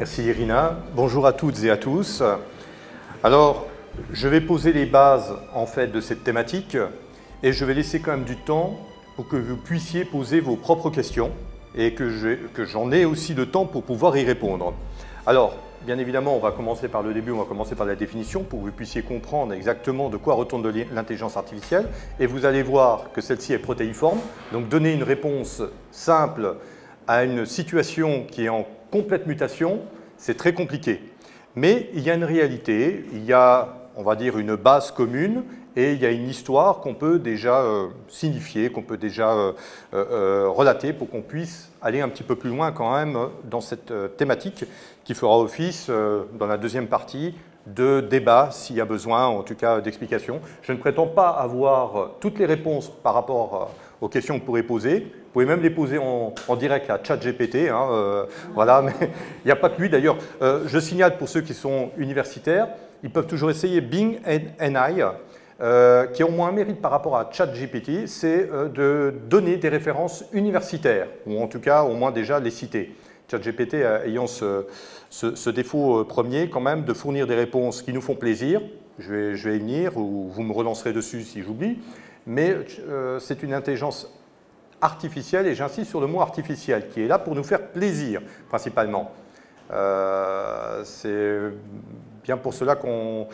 Merci Irina. Bonjour à toutes et à tous. Alors, je vais poser les bases en fait de cette thématique et je vais laisser quand même du temps pour que vous puissiez poser vos propres questions et que j'en ai aussi le temps pour pouvoir y répondre. Alors, bien évidemment, on va commencer par le début, on va commencer par la définition pour que vous puissiez comprendre exactement de quoi retourne l'intelligence artificielle. Et vous allez voir que celle-ci est protéiforme. Donc, donner une réponse simple à une situation qui est en complète mutation, c'est très compliqué. Mais il y a une réalité, il y a, on va dire, une base commune et il y a une histoire qu'on peut déjà euh, signifier, qu'on peut déjà euh, euh, relater pour qu'on puisse aller un petit peu plus loin quand même dans cette thématique qui fera office dans la deuxième partie de débat s'il y a besoin, en tout cas d'explications. Je ne prétends pas avoir toutes les réponses par rapport aux questions que vous pourrez poser. Vous pouvez même les poser en, direct à ChatGPT. Hein, voilà, mais il n'y a pas que lui d'ailleurs. je signale pour ceux qui sont universitaires, ils peuvent toujours essayer Bing NI. Euh, qui a au moins un mérite par rapport à ChatGPT, c'est euh, de donner des références universitaires, ou en tout cas au moins déjà les citer. ChatGPT ayant ce, défaut euh, premier quand même de fournir des réponses qui nous font plaisir, je vais, je vais y venir, ou vous me relancerez dessus si j'oublie, mais c'est une intelligence artificielle, et j'insiste sur le mot artificiel, qui est là pour nous faire plaisir principalement. c'est bien pour cela qu'on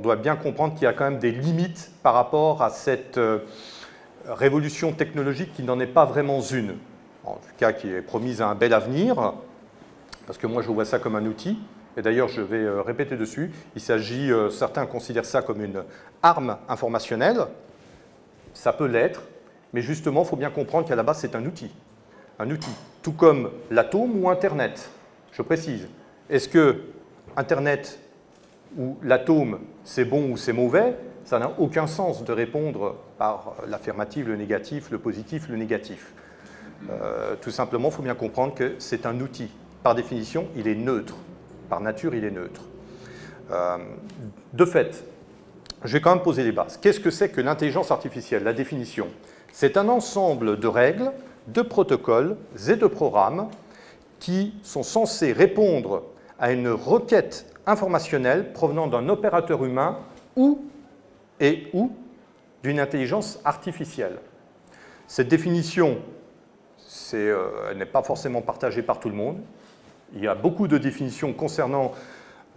doit bien comprendre qu'il y a quand même des limites par rapport à cette euh, révolution technologique qui n'en est pas vraiment une, en tout cas qui est promise à un bel avenir, parce que moi je vois ça comme un outil, et d'ailleurs je vais euh, répéter dessus, il s'agit, euh, certains considèrent ça comme une arme informationnelle, ça peut l'être, mais justement il faut bien comprendre qu'à la base c'est un outil, un outil, tout comme l'atome ou Internet, je précise. Est-ce que Internet où l'atome c'est bon ou c'est mauvais, ça n'a aucun sens de répondre par l'affirmative, le négatif, le positif, le négatif. Euh, tout simplement, il faut bien comprendre que c'est un outil. Par définition, il est neutre. Par nature, il est neutre. Euh, de fait, je vais quand même poser les bases. Qu'est-ce que c'est que l'intelligence artificielle? La définition. C'est un ensemble de règles, de protocoles et de programmes qui sont censés répondre à une requête informationnelle provenant d'un opérateur humain ou et ou d'une intelligence artificielle. Cette définition, euh, n'est pas forcément partagée par tout le monde. Il y a beaucoup de définitions concernant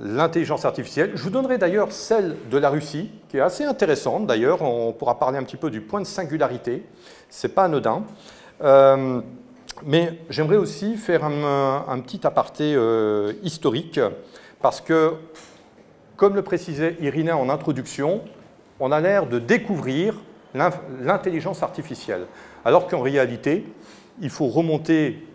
l'intelligence artificielle. Je vous donnerai d'ailleurs celle de la Russie, qui est assez intéressante d'ailleurs. On pourra parler un petit peu du point de singularité. Ce n'est pas anodin. Euh, mais j'aimerais aussi faire un, petit aparté euh, historique parce que, comme le précisait Irina en introduction, on a l'air de découvrir l'intelligence artificielle, alors qu'en réalité, il faut remonter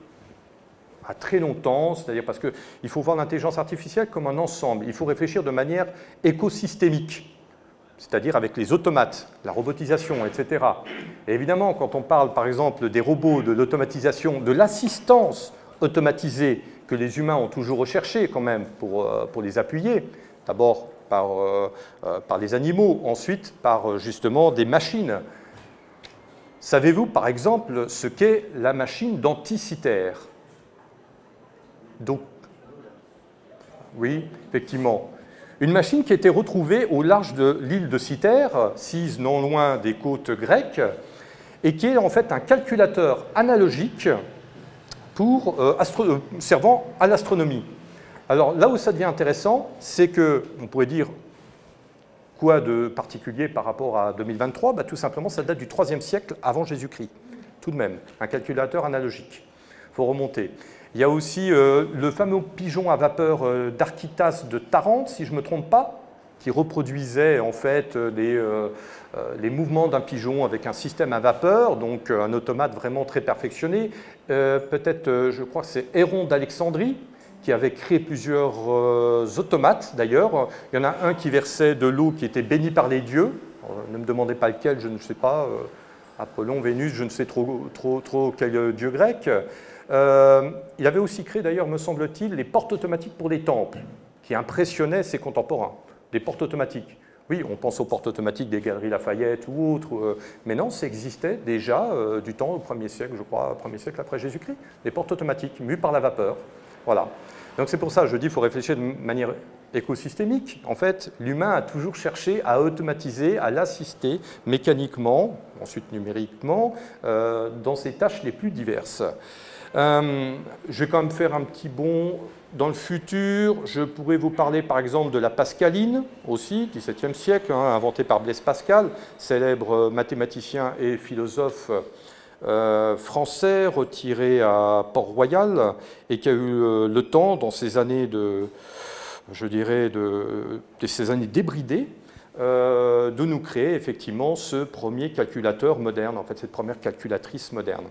à très longtemps, c'est-à-dire parce qu'il faut voir l'intelligence artificielle comme un ensemble, il faut réfléchir de manière écosystémique, c'est-à-dire avec les automates, la robotisation, etc. Et évidemment, quand on parle par exemple des robots, de l'automatisation, de l'assistance automatisée que les humains ont toujours recherché quand même pour, euh, pour les appuyer. D'abord par, euh, euh, par les animaux, ensuite par justement des machines. Savez-vous par exemple ce qu'est la machine denticitaire Donc, oui, effectivement. Une machine qui a été retrouvée au large de l'île de Cythère, sise non loin des côtes grecques, et qui est en fait un calculateur analogique pour, euh, euh, servant à l'astronomie. Alors là où ça devient intéressant, c'est que, on pourrait dire, quoi de particulier par rapport à 2023 bah, Tout simplement, ça date du 3 siècle avant Jésus-Christ, tout de même, un calculateur analogique. Il faut remonter. Il y a aussi euh, le fameux pigeon à vapeur d'Architas de Tarente, si je ne me trompe pas, qui reproduisait en fait les, les mouvements d'un pigeon avec un système à vapeur, donc un automate vraiment très perfectionné. Euh, peut-être, euh, je crois que c'est Héron d'Alexandrie, qui avait créé plusieurs euh, automates d'ailleurs. Il y en a un qui versait de l'eau qui était bénie par les dieux. ne me demandez pas lequel, je ne sais pas. Apollon, Vénus, je ne sais trop, quel dieu grec. il avait aussi créé d'ailleurs, me semble-t-il, les portes automatiques pour les temples, qui impressionnaient ses contemporains. Des portes automatiques. Oui, on pense aux portes automatiques des galeries Lafayette ou autres, euh, mais non, ça existait déjà euh, du temps au 1er siècle, je crois, 1er siècle après Jésus-Christ, des portes automatiques mues par la vapeur. Voilà. Donc c'est pour ça, je dis, qu'il faut réfléchir de manière écosystémique. En fait, l'humain a toujours cherché à automatiser, à l'assister mécaniquement, ensuite numériquement, euh, dans ses tâches les plus diverses. Euh, je vais quand même faire un petit bond dans le futur. Je pourrais vous parler par exemple de la pascaline aussi, 17e siècle, hein, inventée par Blaise Pascal, célèbre mathématicien et philosophe euh, français retiré à Port-Royal et qui a eu le temps, dans ces années de, je dirais, de, ces années débridées, euh, de nous créer effectivement ce premier calculateur moderne, en fait cette première calculatrice moderne.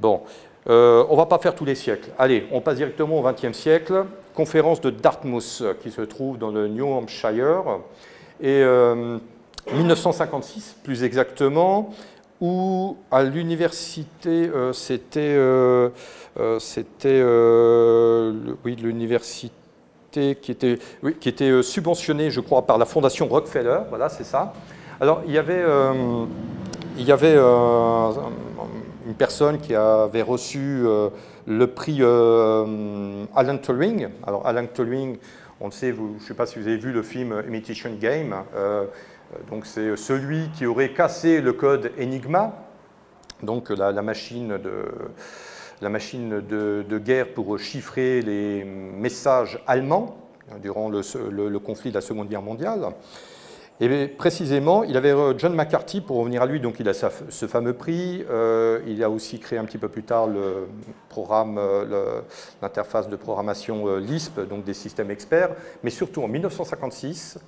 Bon, euh, on ne va pas faire tous les siècles. Allez, on passe directement au XXe siècle. Conférence de Dartmouth qui se trouve dans le New Hampshire. Et 1956, plus exactement, où à l'université, euh, c'était, euh, euh, c'était oui, l'université qui était, était subventionnée, je crois, par la fondation Rockefeller, voilà, c'est ça. Alors, il y avait, il y avait une personne qui avait reçu le prix Alan Turing. Alors, Alan Turing, on le sait, vous, je ne sais pas si vous avez vu le film Imitation Game, euh, donc c'est celui qui aurait cassé le code Enigma, donc la, machine, de, la machine de, guerre pour chiffrer les messages allemands durant le, conflit de la Seconde Guerre mondiale. Et précisément, il avait euh, John McCarthy, pour revenir à lui, donc il a ce fameux prix. Euh, il a aussi créé un petit peu plus tard le programme, l'interface de programmation LISP, donc des systèmes experts. Mais surtout en 1956,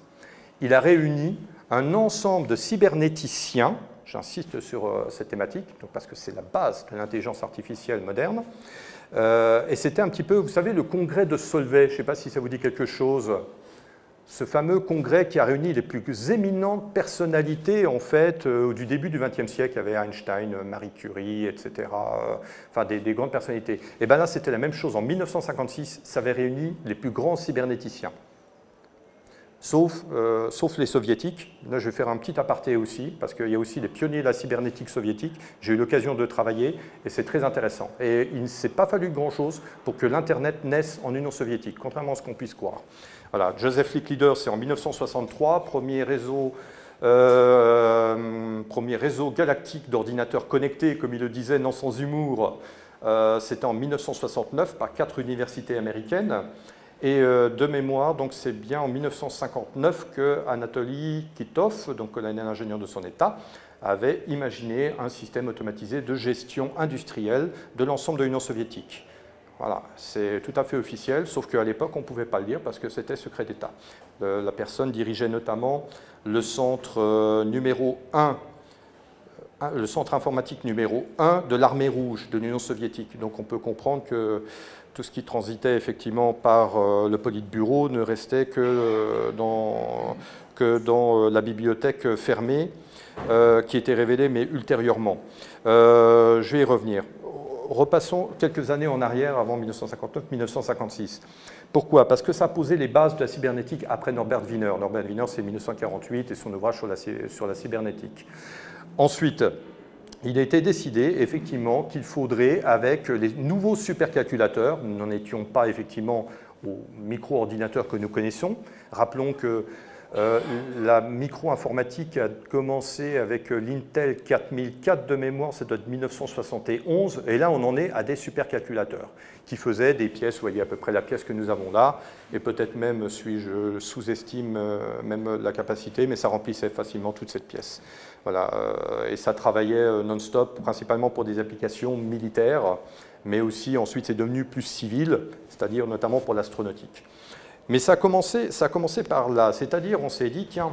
il a réuni un ensemble de cybernéticiens, j'insiste sur euh, cette thématique, parce que c'est la base de l'intelligence artificielle moderne, euh, et c'était un petit peu, vous savez, le congrès de Solvay, je ne sais pas si ça vous dit quelque chose, ce fameux congrès qui a réuni les plus éminentes personnalités en fait euh, du début du XXe siècle. Il y avait Einstein, Marie Curie, etc. enfin des, des, grandes personnalités. Et bien là, c'était la même chose. En 1956, ça avait réuni les plus grands cybernéticiens sauf, euh, sauf, les soviétiques. Là, je vais faire un petit aparté aussi, parce qu'il y a aussi les pionniers de la cybernétique soviétique. J'ai eu l'occasion de travailler, et c'est très intéressant. Et il ne s'est pas fallu grand-chose pour que l'Internet naisse en Union soviétique, contrairement à ce qu'on puisse croire. Voilà, Joseph Licklider, c'est en 1963, premier réseau, euh, premier réseau galactique d'ordinateurs connectés, comme il le disait, non sans humour. Euh, c'était en 1969 par quatre universités américaines. Et euh, de mémoire, donc c'est bien en 1959 que Anatoly Kitov, donc colonel ingénieur de son État, avait imaginé un système automatisé de gestion industrielle de l'ensemble de l'Union soviétique. Voilà, c'est tout à fait officiel, sauf qu'à l'époque, on ne pouvait pas le dire parce que c'était secret d'État. la personne dirigeait notamment le centre euh, numéro 1 euh, le centre informatique numéro 1 de l'armée rouge de l'Union soviétique. Donc on peut comprendre que tout ce qui transitait effectivement par euh, le Politburo ne restait que euh, dans, euh, la bibliothèque fermée, qui était révélée, mais ultérieurement. je vais y revenir. Repassons quelques années en arrière, avant 1959-1956. Pourquoi? Parce que ça posé les bases de la cybernétique après Norbert Wiener. Norbert Wiener, c'est 1948 et son ouvrage sur la, sur la cybernétique. Ensuite, il a été décidé effectivement qu'il faudrait, avec les nouveaux supercalculateurs, nous n'en étions pas effectivement aux micro-ordinateurs que nous connaissons, rappelons que euh, la micro-informatique a commencé avec l'Intel 4004 de mémoire, c'est de 1971, et là on en est à des supercalculateurs qui faisaient des pièces, vous voyez à peu près la pièce que nous avons là, et peut-être même, suis-je sous-estime euh, même la capacité, mais ça remplissait facilement toute cette pièce. Voilà, euh, et ça travaillait euh, non-stop, principalement pour des applications militaires, mais aussi ensuite c'est devenu plus civil, c'est-à-dire notamment pour l'astronautique. Mais ça a, commencé, ça a commencé par là, c'est-à-dire on s'est dit, tiens,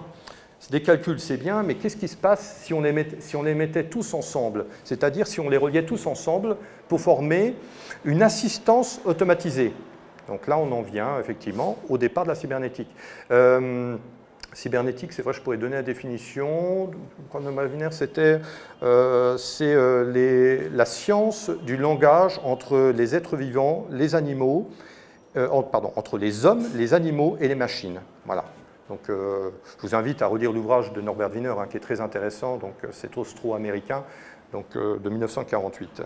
des calculs c'est bien, mais qu'est-ce qui se passe si on, les mettait, si on les mettait tous ensemble? C'est-à-dire si on les reliait tous ensemble pour former une assistance automatisée. Donc là on en vient effectivement au départ de la cybernétique. Euh, cybernétique, c'est vrai, je pourrais donner la définition. c'était euh, c'est euh, la science du langage entre les êtres vivants, les animaux, euh, pardon, entre les hommes, les animaux et les machines. Voilà. Donc, je vous invite à relire l'ouvrage de Norbert Wiener, hein, qui est très intéressant. Donc, c'est austro-américain, donc de 1948.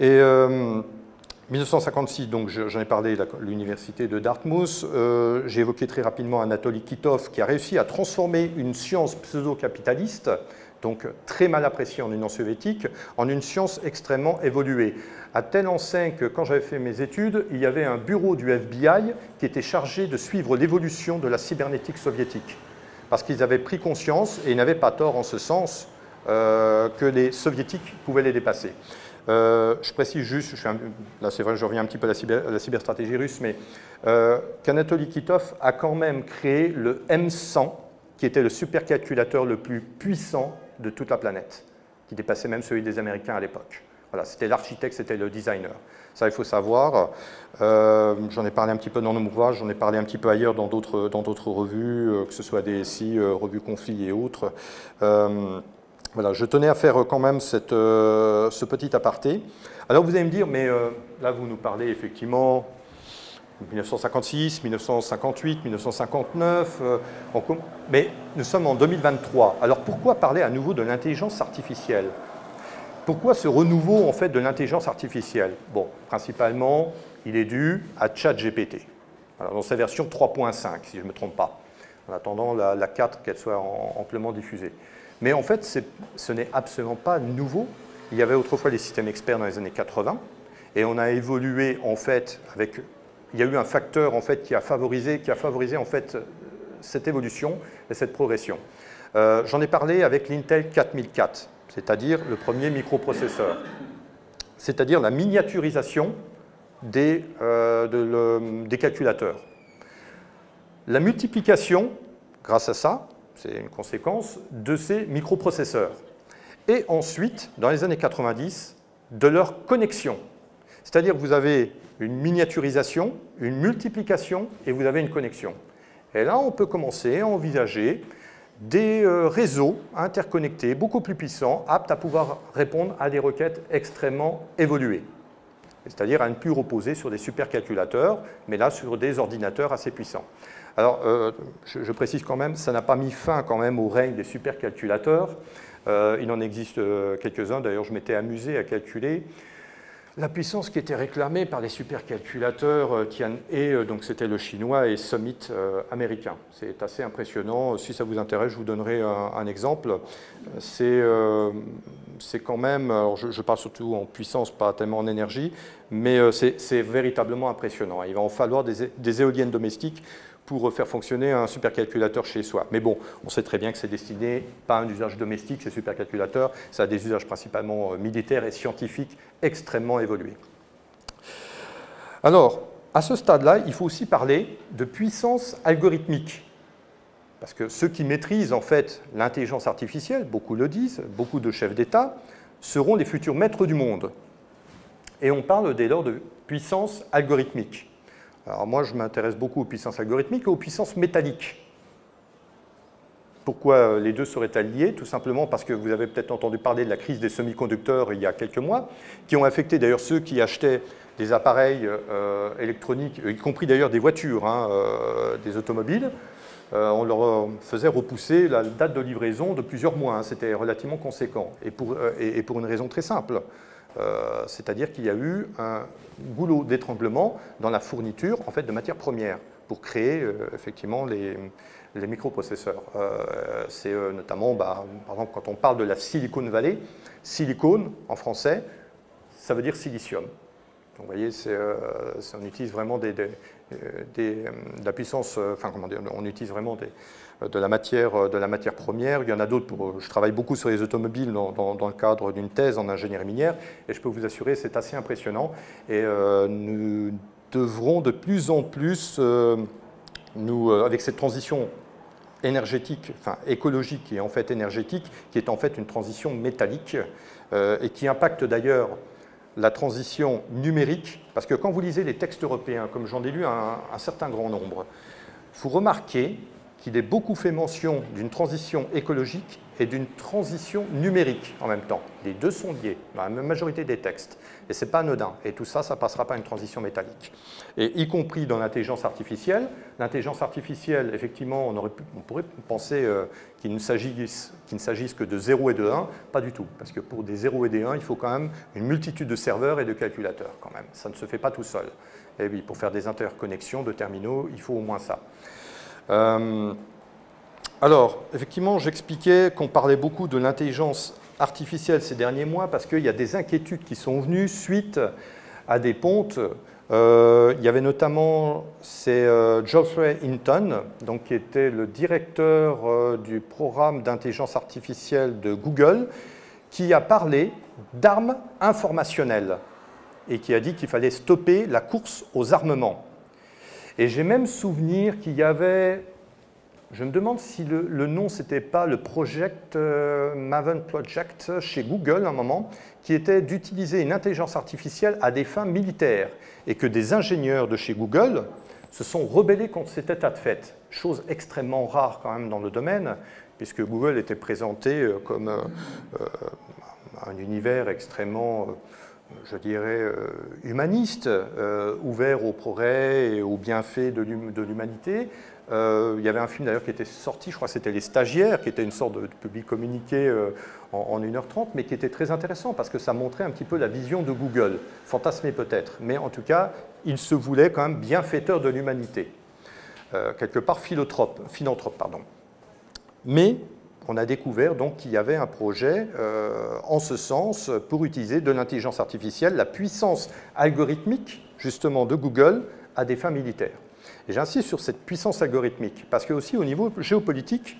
Et 1956, donc j'en ai parlé, l'université de Dartmouth. Euh, j'ai évoqué très rapidement Anatoly Kitov qui a réussi à transformer une science pseudo-capitaliste, donc très mal appréciée en Union soviétique, en une science extrêmement évoluée. À telle enseigne que quand j'avais fait mes études, il y avait un bureau du FBI qui était chargé de suivre l'évolution de la cybernétique soviétique. Parce qu'ils avaient pris conscience, et ils n'avaient pas tort en ce sens, euh, que les soviétiques pouvaient les dépasser. Euh, je précise juste, là c'est vrai, je reviens un petit peu à la, cyberstratégie russe, mais euh, Kitov a quand même créé le M100, qui était le supercalculateur le plus puissant de toute la planète, qui dépassait même celui des Américains à l'époque. Voilà, c'était l'architecte, c'était le designer. Ça, il faut savoir. Euh, j'en ai parlé un petit peu dans nos ouvrages, j'en ai parlé un petit peu ailleurs dans d'autres revues, que ce soit DSI, Revue Conflit et autres. Voilà, je tenais à faire quand même euh, ce petit aparté. Alors vous allez me dire, mais euh, là vous nous parlez effectivement 1956, 1958, 1959, mais nous sommes en 2023. Alors pourquoi parler à nouveau de l'intelligence artificielle? Pourquoi ce renouveau en fait de l'intelligence artificielle? Bon, principalement, il est dû à ChatGPT, dans sa version 3.5, si je ne me trompe pas, en attendant la, 4 qu'elle soit amplement diffusée. Mais en fait, ce n'est absolument pas nouveau. Il y avait autrefois les systèmes experts dans les années 80, et on a évolué en fait avec. Il y a eu un facteur en fait qui a favorisé, qui a favorisé en fait cette évolution et cette progression. Euh, j'en ai parlé avec l'Intel 4004, c'est-à-dire le premier microprocesseur, c'est-à-dire la miniaturisation des, euh, des calculateurs. La multiplication, grâce à ça, c'est une conséquence de ces microprocesseurs. Et ensuite, dans les années 90, de leur connexion. C'est-à-dire que vous avez une miniaturisation, une multiplication et vous avez une connexion. Et là, on peut commencer à envisager des euh, réseaux interconnectés beaucoup plus puissants, aptes à pouvoir répondre à des requêtes extrêmement évoluées. C'est-à-dire à ne plus reposer sur des supercalculateurs, mais là sur des ordinateurs assez puissants. Alors, euh, je, précise quand même, ça n'a pas mis fin quand même au règne des supercalculateurs. Euh, il en existe euh, quelques-uns, d'ailleurs je m'étais amusé à calculer la puissance qui était réclamée par les supercalculateurs Tian et donc c'était le chinois et Summit américain. C'est assez impressionnant. Si ça vous intéresse, je vous donnerai un, exemple. C'est quand même, je, parle surtout en puissance, pas tellement en énergie, mais c'est véritablement impressionnant. Il va en falloir des éoliennes domestiques pour faire fonctionner un supercalculateur chez soi. Mais bon, on sait très bien que c'est destiné pas à un usage domestique, ces supercalculateurs, ça a des usages principalement euh, militaires et scientifiques extrêmement évolués. Alors, à ce stade-là, il faut aussi parler de puissance algorithmique. Parce que ceux qui maîtrisent en fait l'intelligence artificielle, beaucoup le disent, beaucoup de chefs d'État, seront les futurs maîtres du monde. Et on parle dès lors de puissance algorithmique. Alors moi, je m'intéresse beaucoup aux puissances algorithmiques et aux puissances métalliques. Pourquoi euh, les deux seraient-elles liées Tout simplement parce que vous avez peut-être entendu parler de la crise des semi-conducteurs il y a quelques mois, qui ont affecté d'ailleurs ceux qui achetaient des appareils euh, électroniques, y compris d'ailleurs des voitures, hein, euh, des automobiles. on leur faisait repousser la date de livraison de plusieurs mois. Hein. C'était relativement conséquent. Et pour, une raison très simple. Euh, c'est-à-dire qu'il y a eu un goulot d'étranglement dans la fourniture en fait, de matières premières pour créer euh, effectivement les, microprocesseurs. Euh, c'est notamment, bah, par exemple, quand on parle de la Silicon Valley, silicone en français, ça veut dire silicium. Donc, vous voyez, on utilise vraiment des, de la puissance, enfin, comment dire, on utilise vraiment des, de la matière, euh, de la matière première. Il y en a d'autres. Pour, je travaille beaucoup sur les automobiles dans, le cadre d'une thèse en ingénierie minière, et je peux vous assurer, c'est assez impressionnant. Et euh, nous devrons de plus en plus, euh, nous, avec cette transition énergétique, enfin écologique et en fait énergétique, qui est en fait une transition métallique et qui impacte d'ailleurs la transition numérique, parce que quand vous lisez les textes européens, comme j'en ai lu un certain grand nombre, vous remarquez qu'il ait beaucoup fait mention d'une transition écologique et d'une transition numérique en même temps. Les deux sont liés dans la majorité des textes. Et ce n'est pas anodin. Et tout ça, ça ne passera pas une transition métallique. Et y compris dans l'intelligence artificielle. L'intelligence artificielle, effectivement, on, pourrait penser euh, qu'il ne s'agisse que de 0 et de 1. Pas du tout. Parce que pour des 0 et des 1, il faut quand même une multitude de serveurs et de calculateurs quand même. Ça ne se fait pas tout seul. Et oui, pour faire des interconnexions de terminaux, il faut au moins ça. Euh, alors, effectivement, j'expliquais qu'on parlait beaucoup de l'intelligence artificielle ces derniers mois parce qu'il y a des inquiétudes qui sont venues suite à des pontes. Euh, il y avait notamment c'est euh, Geoffrey Hinton, donc, qui était le directeur du programme d'intelligence artificielle de Google, qui a parlé d'armes informationnelles et qui a dit qu'il fallait stopper la course aux armements. Et j'ai même souvenir qu'il y avait je me demande si le, nom, ce n'était pas le Project euh, Maven Project chez Google, à un moment, qui était d'utiliser une intelligence artificielle à des fins militaires, et que des ingénieurs de chez Google se sont rebellés contre cet état de fait, chose extrêmement rare quand même dans le domaine, puisque Google était présenté euh, comme euh, un univers extrêmement je dirais, humaniste, ouvert au progrès et aux bienfaits de l'humanité, euh, il y avait un film d'ailleurs qui était sorti, je crois que c'était Les Stagiaires, qui était une sorte de, public communiqué euh, en, 1h30, mais qui était très intéressant parce que ça montrait un petit peu la vision de Google, fantasmé peut-être, mais en tout cas, il se voulait quand même bienfaiteur de l'humanité, euh, quelque part philanthrope. Pardon. Mais on a découvert donc qu'il y avait un projet en ce sens pour utiliser de l'intelligence artificielle, la puissance algorithmique justement de Google à des fins militaires. J'insiste sur cette puissance algorithmique, parce que aussi au niveau géopolitique,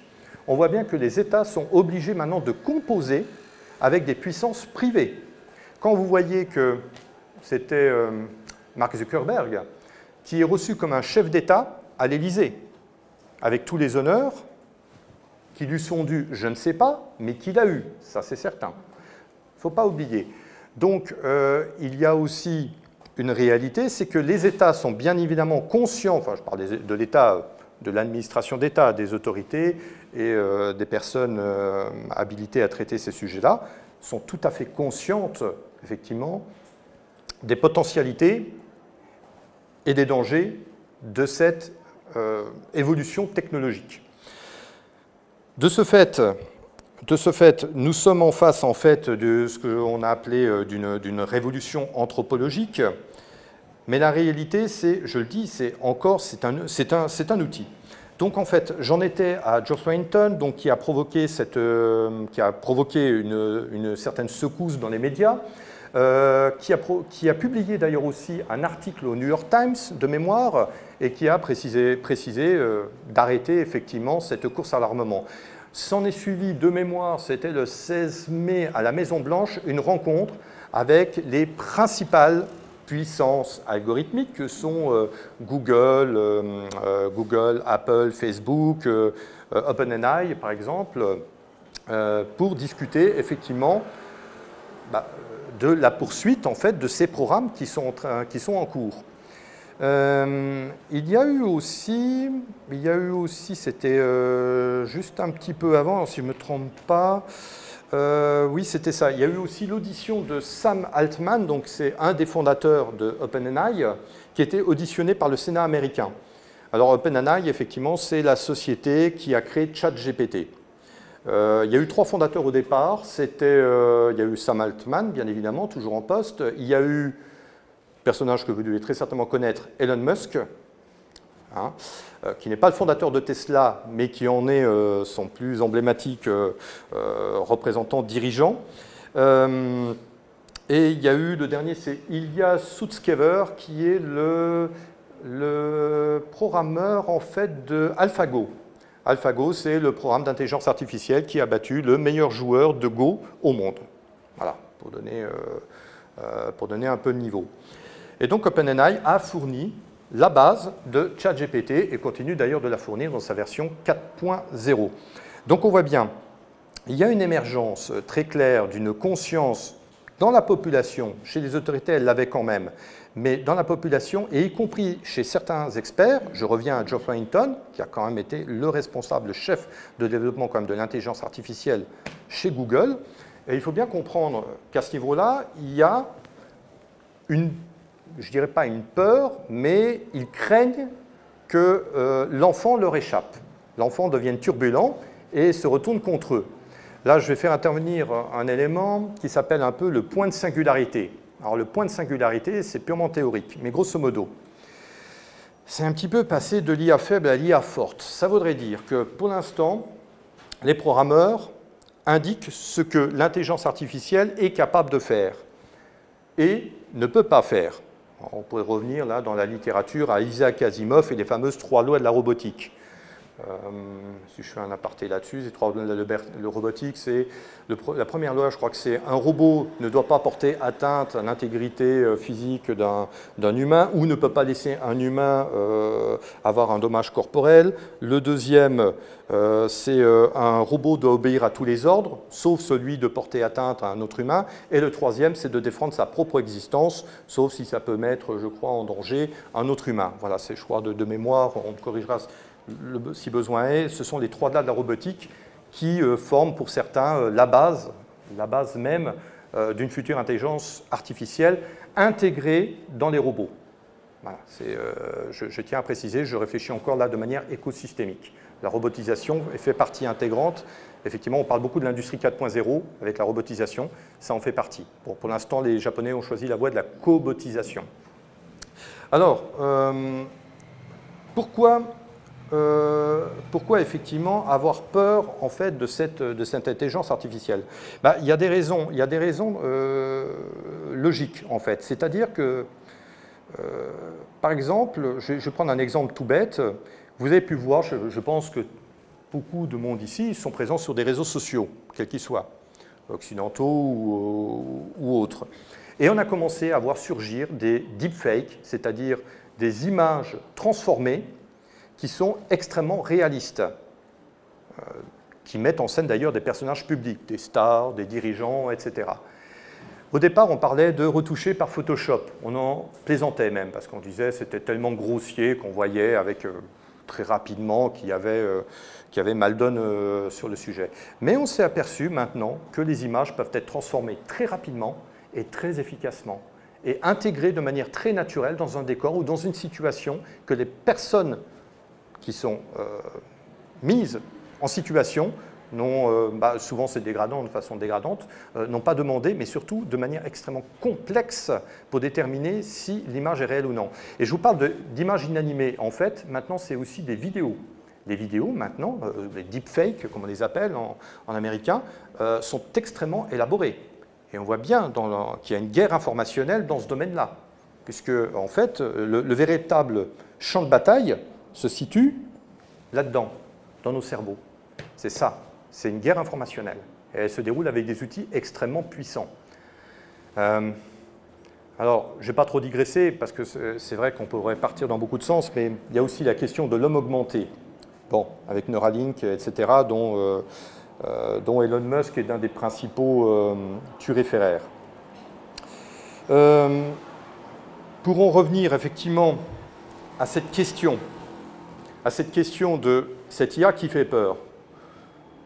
on voit bien que les États sont obligés maintenant de composer avec des puissances privées. Quand vous voyez que c'était euh, Mark Zuckerberg qui est reçu comme un chef d'État à l'Élysée, avec tous les honneurs qui lui sont dus, je ne sais pas, mais qu'il a eu, ça c'est certain. Il ne faut pas oublier. Donc euh, il y a aussi une réalité, c'est que les États sont bien évidemment conscients, enfin je parle de l'État, de l'administration d'État, des autorités et euh, des personnes euh, habilitées à traiter ces sujets-là, sont tout à fait conscientes, effectivement, des potentialités et des dangers de cette évolution technologique. De ce fait, nous sommes en face en fait de ce qu'on a appelé euh, d'une révolution anthropologique, mais la réalité, c'est, je le dis, c'est encore, c'est un, outil. Donc en fait, j'en étais à George Washington, donc qui a provoqué, cette, euh, qui a provoqué une, une, certaine secousse dans les médias, euh, qui, a publié d'ailleurs aussi un article au New York Times de mémoire et qui a précisé, précisé d'arrêter effectivement cette course à l'armement. S'en est suivi de mémoire, c'était le 16 mai à la Maison-Blanche, une rencontre avec les principales puissances algorithmiques que sont euh, Google, euh, euh, Google, Apple, Facebook, OpenAI par exemple, pour discuter effectivement bah, de la poursuite en fait de ces programmes qui sont qui sont en cours. Euh, il y a eu aussi, il y a eu aussi, c'était euh, juste un petit peu avant, si je ne me trompe pas, euh, oui, c'était ça. Il y a eu aussi l'audition de Sam Altman, donc c'est un des fondateurs de OpenAI, qui était auditionné par le Sénat américain. Alors OpenAI, effectivement, c'est la société qui a créé ChatGPT. Euh, il y a eu trois fondateurs au départ. C'était, il y a eu Sam Altman, bien évidemment, toujours en poste. Il y a eu personnage que vous devez très certainement connaître, Elon Musk, hein, euh, qui n'est pas le fondateur de Tesla, mais qui en est euh, son plus emblématique euh, représentant dirigeant. et il y a eu, le dernier, c'est Ilya Sutskever, qui est le, le programmeur en fait de AlphaGo. AlphaGo, c'est le programme d'intelligence artificielle qui a battu le meilleur joueur de Go au monde. Voilà, pour donner, pour donner un peu de niveau. Et donc OpenAI a fourni la base de ChatGPT et continue d'ailleurs de la fournir dans sa version 4.0. Donc on voit bien, il y a une émergence très claire d'une conscience Dans la population, chez les autorités, elle l'avait quand même, mais dans la population, et y compris chez certains experts, je reviens à Geoffrey Hinton, qui a quand même été le responsable, le chef de développement quand même de l'intelligence artificielle chez Google, et il faut bien comprendre qu'à ce niveau-là, il y a une, je dirais pas une peur, mais ils craignent que euh, l'enfant leur échappe. L'enfant devienne turbulent et se retourne contre eux. Là, je vais faire intervenir un élément qui s'appelle un peu le point de singularité. Alors, le point de singularité, c'est purement théorique, mais grosso modo, c'est un petit peu passer de l'IA faible à l'IA forte. Ça voudrait dire que, pour l'instant, les programmeurs indiquent ce que l'intelligence artificielle est capable de faire et ne peut pas faire. On pourrait revenir là dans la littérature à Isaac Asimov et les fameuses trois lois de la robotique. Euh, si je fais un aparté là-dessus, le, robotique, c'est la première loi, je crois que c'est un robot ne doit pas porter atteinte à l'intégrité euh, physique d'un humain ou ne peut pas laisser un humain euh, avoir un dommage corporel. Le deuxième, c'est un robot doit obéir à tous les ordres, sauf celui de porter atteinte à un autre humain. Et le troisième, c'est de défendre sa propre existence, sauf si ça peut mettre, je crois, en danger un autre humain. Voilà, c'est, crois, de, de mémoire, on corrigera si besoin est, ce sont les trois dates de la robotique qui euh, forment pour certains euh, la base, la base même euh, d'une future intelligence artificielle intégrée dans les robots. je, tiens à préciser, je réfléchis encore là de manière écosystémique. La robotisation fait partie intégrante. Effectivement, on parle beaucoup de l'industrie 4.0 avec la robotisation, ça en fait partie. pour l'instant, les Japonais ont choisi la voie de la cobotisation. Alors, pourquoi euh, pourquoi effectivement avoir peur en fait de cette, de cette intelligence artificielle? Bah, Il y a des raisons, il y a des raisons euh, logiques en fait. C'est-à-dire que, euh, par exemple, je, vais prendre un exemple tout bête. Vous avez pu voir, je, pense que beaucoup de monde ici sont présents sur des réseaux sociaux, quels qu'ils soient, occidentaux ou autres. Et on a commencé à voir surgir des deepfakes, c'est-à-dire des images transformées qui sont extrêmement réalistes, euh, qui mettent en scène d'ailleurs des personnages publics, des stars, des dirigeants, etc. Au départ, on parlait de retoucher par Photoshop. On en plaisantait même, parce qu'on disait c'était tellement grossier qu'on voyait avec euh, très rapidement qu'il y avait, euh, avait mal donne sur le sujet. Mais on s'est aperçu maintenant que les images peuvent être transformées très rapidement et très efficacement et intégrées de manière très naturelle dans un décor ou dans une situation que les personnes qui sont euh, mises en situation non, euh, bah, souvent c'est dégradant de façon dégradante, euh, n'ont pas demandé, mais surtout de manière extrêmement complexe pour déterminer si l'image est réelle ou non. Et je vous parle d'images inanimées. En fait, maintenant, c'est aussi des vidéos. Les vidéos, maintenant, les deepfakes, comme on les appelle en, américain, sont extrêmement élaborées. Et on voit bien qu'il y a une guerre informationnelle dans ce domaine-là, puisque, en fait, le véritable champ de bataille, se situe là-dedans, dans nos cerveaux. C'est ça, c'est une guerre informationnelle. Et elle se déroule avec des outils extrêmement puissants. Euh, alors, je ne vais pas trop digresser, parce que c'est vrai qu'on pourrait partir dans beaucoup de sens, mais il y a aussi la question de l'homme augmenté. Bon, avec Neuralink, etc., dont, euh, euh, dont Elon Musk est l'un des principaux turéféraires. pourrons revenir effectivement à cette question à cette question de cette IA qui fait peur.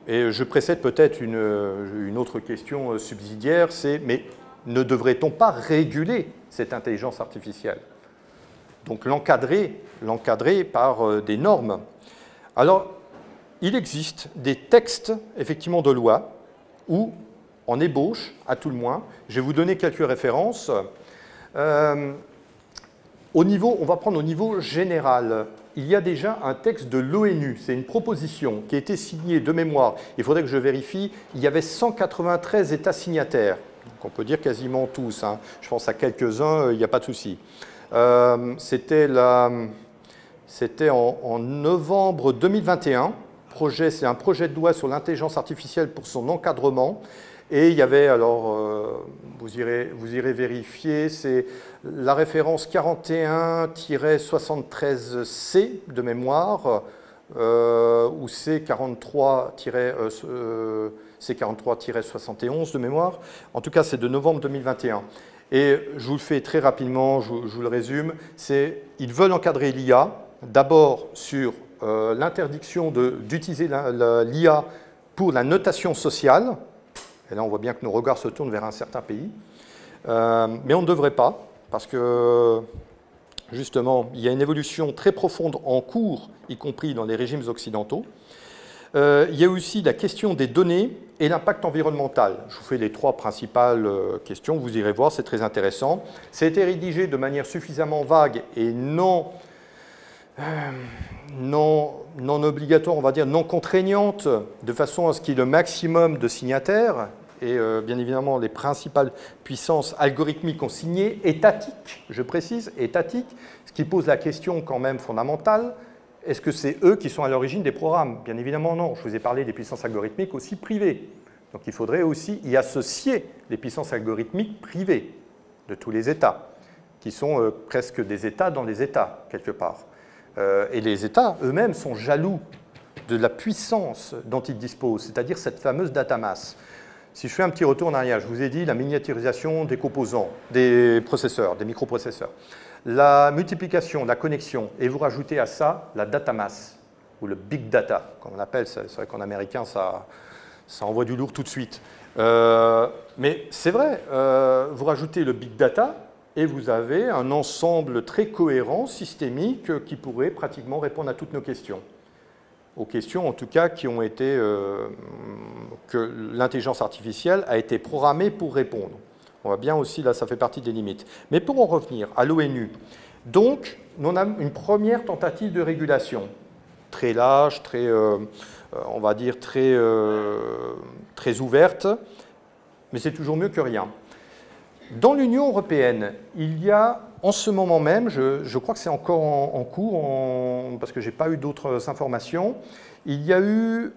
Et je précède peut-être une, autre question subsidiaire, c'est mais ne devrait-on pas réguler cette intelligence artificielle? Donc l'encadrer, l'encadrer par euh, des normes. Alors, il existe des textes, effectivement, de loi où, en ébauche, à tout le moins, je vais vous donner quelques références. Euh, au niveau, on va prendre au niveau général il y a déjà un texte de l'ONU, c'est une proposition qui a été signée de mémoire, il faudrait que je vérifie, il y avait 193 États signataires, donc on peut dire quasiment tous, hein. je pense à quelques-uns, il n'y a pas de souci. Euh, C'était en, en, novembre 2021, c'est un projet de loi sur l'intelligence artificielle pour son encadrement, et il y avait, alors, euh, vous, irez, vous irez vérifier, c'est la référence 41-73C de mémoire, ou C43-71 de mémoire. En tout cas, c'est de novembre 2021. Et je vous le fais très rapidement, je vous, le résume, c'est ils veulent encadrer l'IA, d'abord sur euh, l'interdiction d'utiliser l'IA pour la notation sociale, là on voit bien que nos regards se tournent vers un certain pays, euh, mais on ne devrait pas, parce que justement, il y a une évolution très profonde en cours, y compris dans les régimes occidentaux. Euh, il y a aussi la question des données et l'impact environnemental. Je vous fais les trois principales euh, questions, vous irez voir, c'est très intéressant. Ça été rédigé de manière suffisamment vague et non, non, non obligatoire, on va dire non contraignante, de façon à ce qu'il y ait le maximum de signataires. Et bien évidemment, les principales puissances algorithmiques ont signé, étatiques, je précise, étatiques, ce qui pose la question quand même fondamentale, est-ce que c'est eux qui sont à l'origine des programmes? Bien évidemment non. Je vous ai parlé des puissances algorithmiques aussi privées. Donc il faudrait aussi y associer les puissances algorithmiques privées de tous les États, qui sont euh, presque des États dans les États, quelque part. Euh, et les États eux-mêmes sont jaloux de la puissance dont ils disposent, c'est-à-dire cette fameuse data mass. Si je fais un petit retour en arrière, je vous ai dit la miniaturisation des composants, des processeurs, des microprocesseurs la multiplication, la connexion, et vous rajoutez à ça la data mass, ou le big data, comme on appelle, c'est vrai qu'en américain, ça, ça envoie du lourd tout de suite. Euh, mais c'est vrai, euh, vous rajoutez le big data, et vous avez un ensemble très cohérent, systémique, qui pourrait pratiquement répondre à toutes nos questions. Aux questions, en tout cas, qui ont été, euh, que l'intelligence artificielle a été programmée pour répondre. On voit bien aussi, là, ça fait partie des limites. Mais pour en revenir à l'ONU, donc, on a une première tentative de régulation, très large, très, euh, euh, on va dire, très, très ouverte, mais c'est toujours mieux que rien. Dans l'Union européenne, il y a en ce moment même, je, crois que c'est encore en, cours, parce que je n'ai pas eu d'autres informations, il y a eu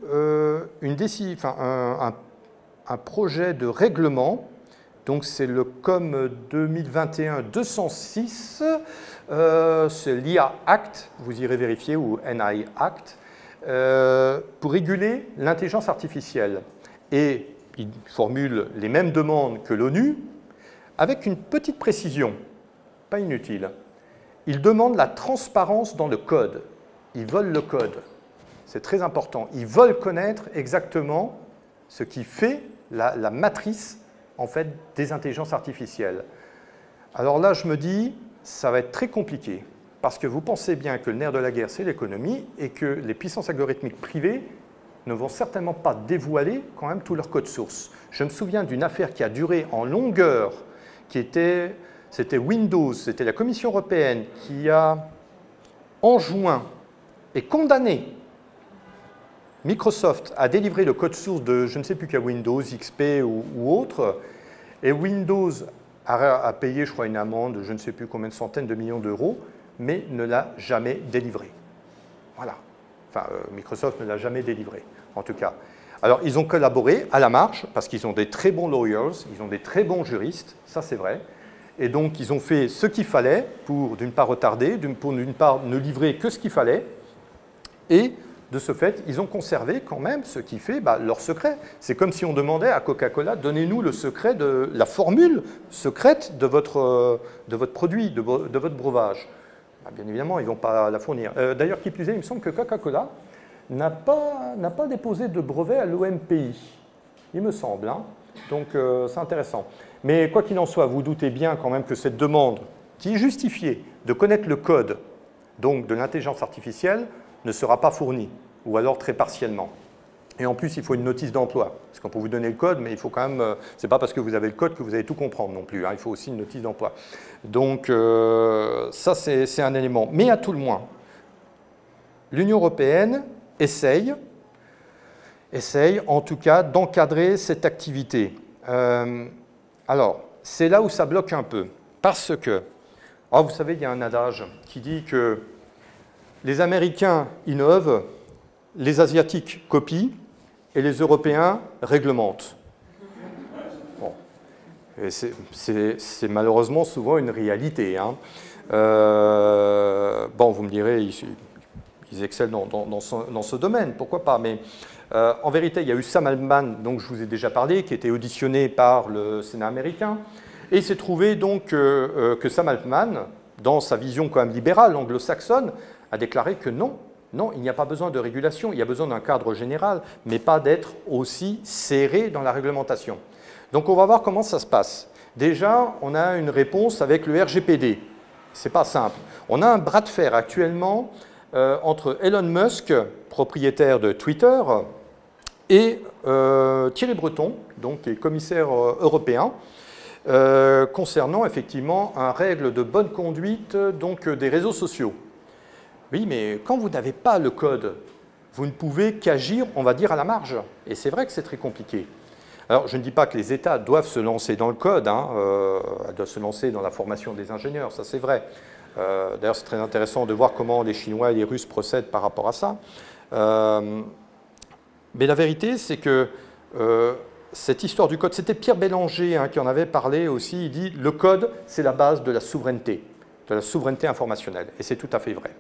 une un, un, projet de règlement. Donc c'est le COM 2021-206, euh, c'est l'IA Act, vous irez vérifier, ou NI Act, euh, pour réguler l'intelligence artificielle. Et il formule les mêmes demandes que l'ONU, avec une petite précision, pas inutile. Il demande la transparence dans le code. Ils veulent le code. C'est très important. Ils veulent connaître exactement ce qui fait la, la matrice en fait des intelligences artificielles. Alors là, je me dis, ça va être très compliqué, parce que vous pensez bien que le nerf de la guerre, c'est l'économie, et que les puissances algorithmiques privées ne vont certainement pas dévoiler quand même tout leur code source. Je me souviens d'une affaire qui a duré en longueur, qui était, c'était Windows, c'était la Commission européenne qui a enjoint et condamné Microsoft a délivré le code source de je ne sais plus quel Windows, XP ou, autre, et Windows a, payé, je crois, une amende de je ne sais plus combien de centaines de millions d'euros, mais ne l'a jamais délivré. Voilà. Enfin, euh, Microsoft ne l'a jamais délivré, en tout cas. Alors, ils ont collaboré à la marche, parce qu'ils ont des très bons lawyers, ils ont des très bons juristes, ça c'est vrai. Et donc, ils ont fait ce qu'il fallait pour, d'une part, retarder, pour, d'une part, ne livrer que ce qu'il fallait, et de ce fait, ils ont conservé quand même ce qui fait bah, leur secret. C'est comme si on demandait à Coca-Cola, donnez-nous le secret de la formule secrète de votre, euh, produit, de, votre breuvage. Bah, bien évidemment, ils ne vont pas la fournir. Euh, d'ailleurs, qui plus est, il me semble que Coca-Cola n'a pas, pas déposé de brevet à l'OMPI. Il me semble. Hein. Donc, euh, c'est intéressant. Mais quoi qu'il en soit, vous doutez bien quand même que cette demande, qui est justifiée de connaître le code donc de l'intelligence artificielle, ne sera pas fourni, ou alors très partiellement. Et en plus, il faut une notice d'emploi. Parce qu'on peut vous donner le code, mais il faut quand même. Euh, c'est pas parce que vous avez le code que vous allez tout comprendre non plus. Hein. il faut aussi une notice d'emploi. Donc, euh, ça, c'est un élément. Mais à tout le moins, l'Union européenne essaye, essaye en tout cas d'encadrer cette activité. Euh, alors, c'est là où ça bloque un peu. Parce que, oh, vous savez, il y a un adage qui dit que les Américains innovent, les Asiatiques copient et les Européens réglementent. C'est malheureusement souvent une réalité. Hein. Euh, bon, vous me direz, il, ils excellent dans, ce, domaine, pourquoi pas. Euh, en vérité, il y a eu Sam Altman, dont je vous ai déjà parlé, qui était auditionné par le Sénat américain. Et il s'est trouvé donc euh, que Sam Altman, dans sa vision quand même libérale anglo-saxonne, a déclaré que non, non, il n'y a pas besoin de régulation, il y a besoin d'un cadre général, mais pas d'être aussi serré dans la réglementation. Donc on va voir comment ça se passe. Déjà, on a une réponse avec le RGPD. Ce n'est pas simple. On a un bras de fer actuellement euh, entre Elon Musk, propriétaire de Twitter, et euh, Thierry Breton, donc qui est commissaire euh, européen, concernant effectivement un règle de bonne conduite donc, des réseaux sociaux. Oui, mais quand vous n'avez pas le code, vous ne pouvez qu'agir, on va dire, à la marge. Et c'est vrai que c'est très compliqué. Alors, je ne dis pas que les États doivent se lancer dans le code, hein, doivent se lancer dans la formation des ingénieurs, ça c'est vrai. Euh, d'ailleurs, c'est très intéressant de voir comment les Chinois et les Russes procèdent par rapport à ça. Euh, mais la vérité, c'est que euh, cette histoire du code, c'était Pierre Bélanger hein, qui en avait parlé aussi. Il dit le code, c'est la base de la souveraineté, de la souveraineté informationnelle. Et c'est tout à fait vrai.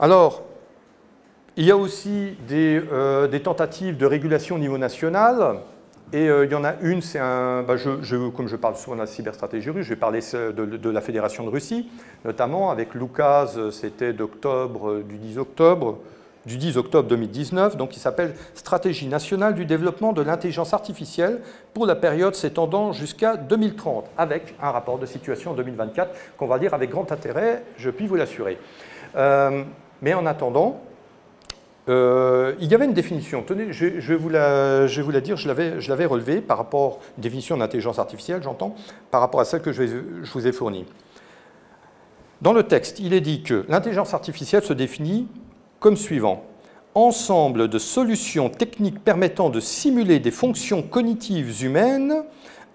Alors, il y a aussi des, des tentatives de régulation au niveau national. Et euh, il y en a une, c'est un. Bah, je, comme je parle souvent de la cyberstratégie russe, je vais parler de, la Fédération de Russie, notamment avec Lucas, c'était d'octobre, euh, du 10 octobre, du 10 octobre 2019, donc il s'appelle Stratégie nationale du développement de l'intelligence artificielle pour la période s'étendant jusqu'à 2030, avec un rapport de situation en 2024 qu'on va lire avec grand intérêt, je puis vous l'assurer. Euh, mais en attendant, euh, il y avait une définition, tenez, je, vais, vous la, dire, je l'avais relevée par rapport, définition d'intelligence artificielle, j'entends, par rapport à celle que je, vous ai fournie. Dans le texte, il est dit que l'intelligence artificielle se définit comme suivant. Ensemble de solutions techniques permettant de simuler des fonctions cognitives humaines,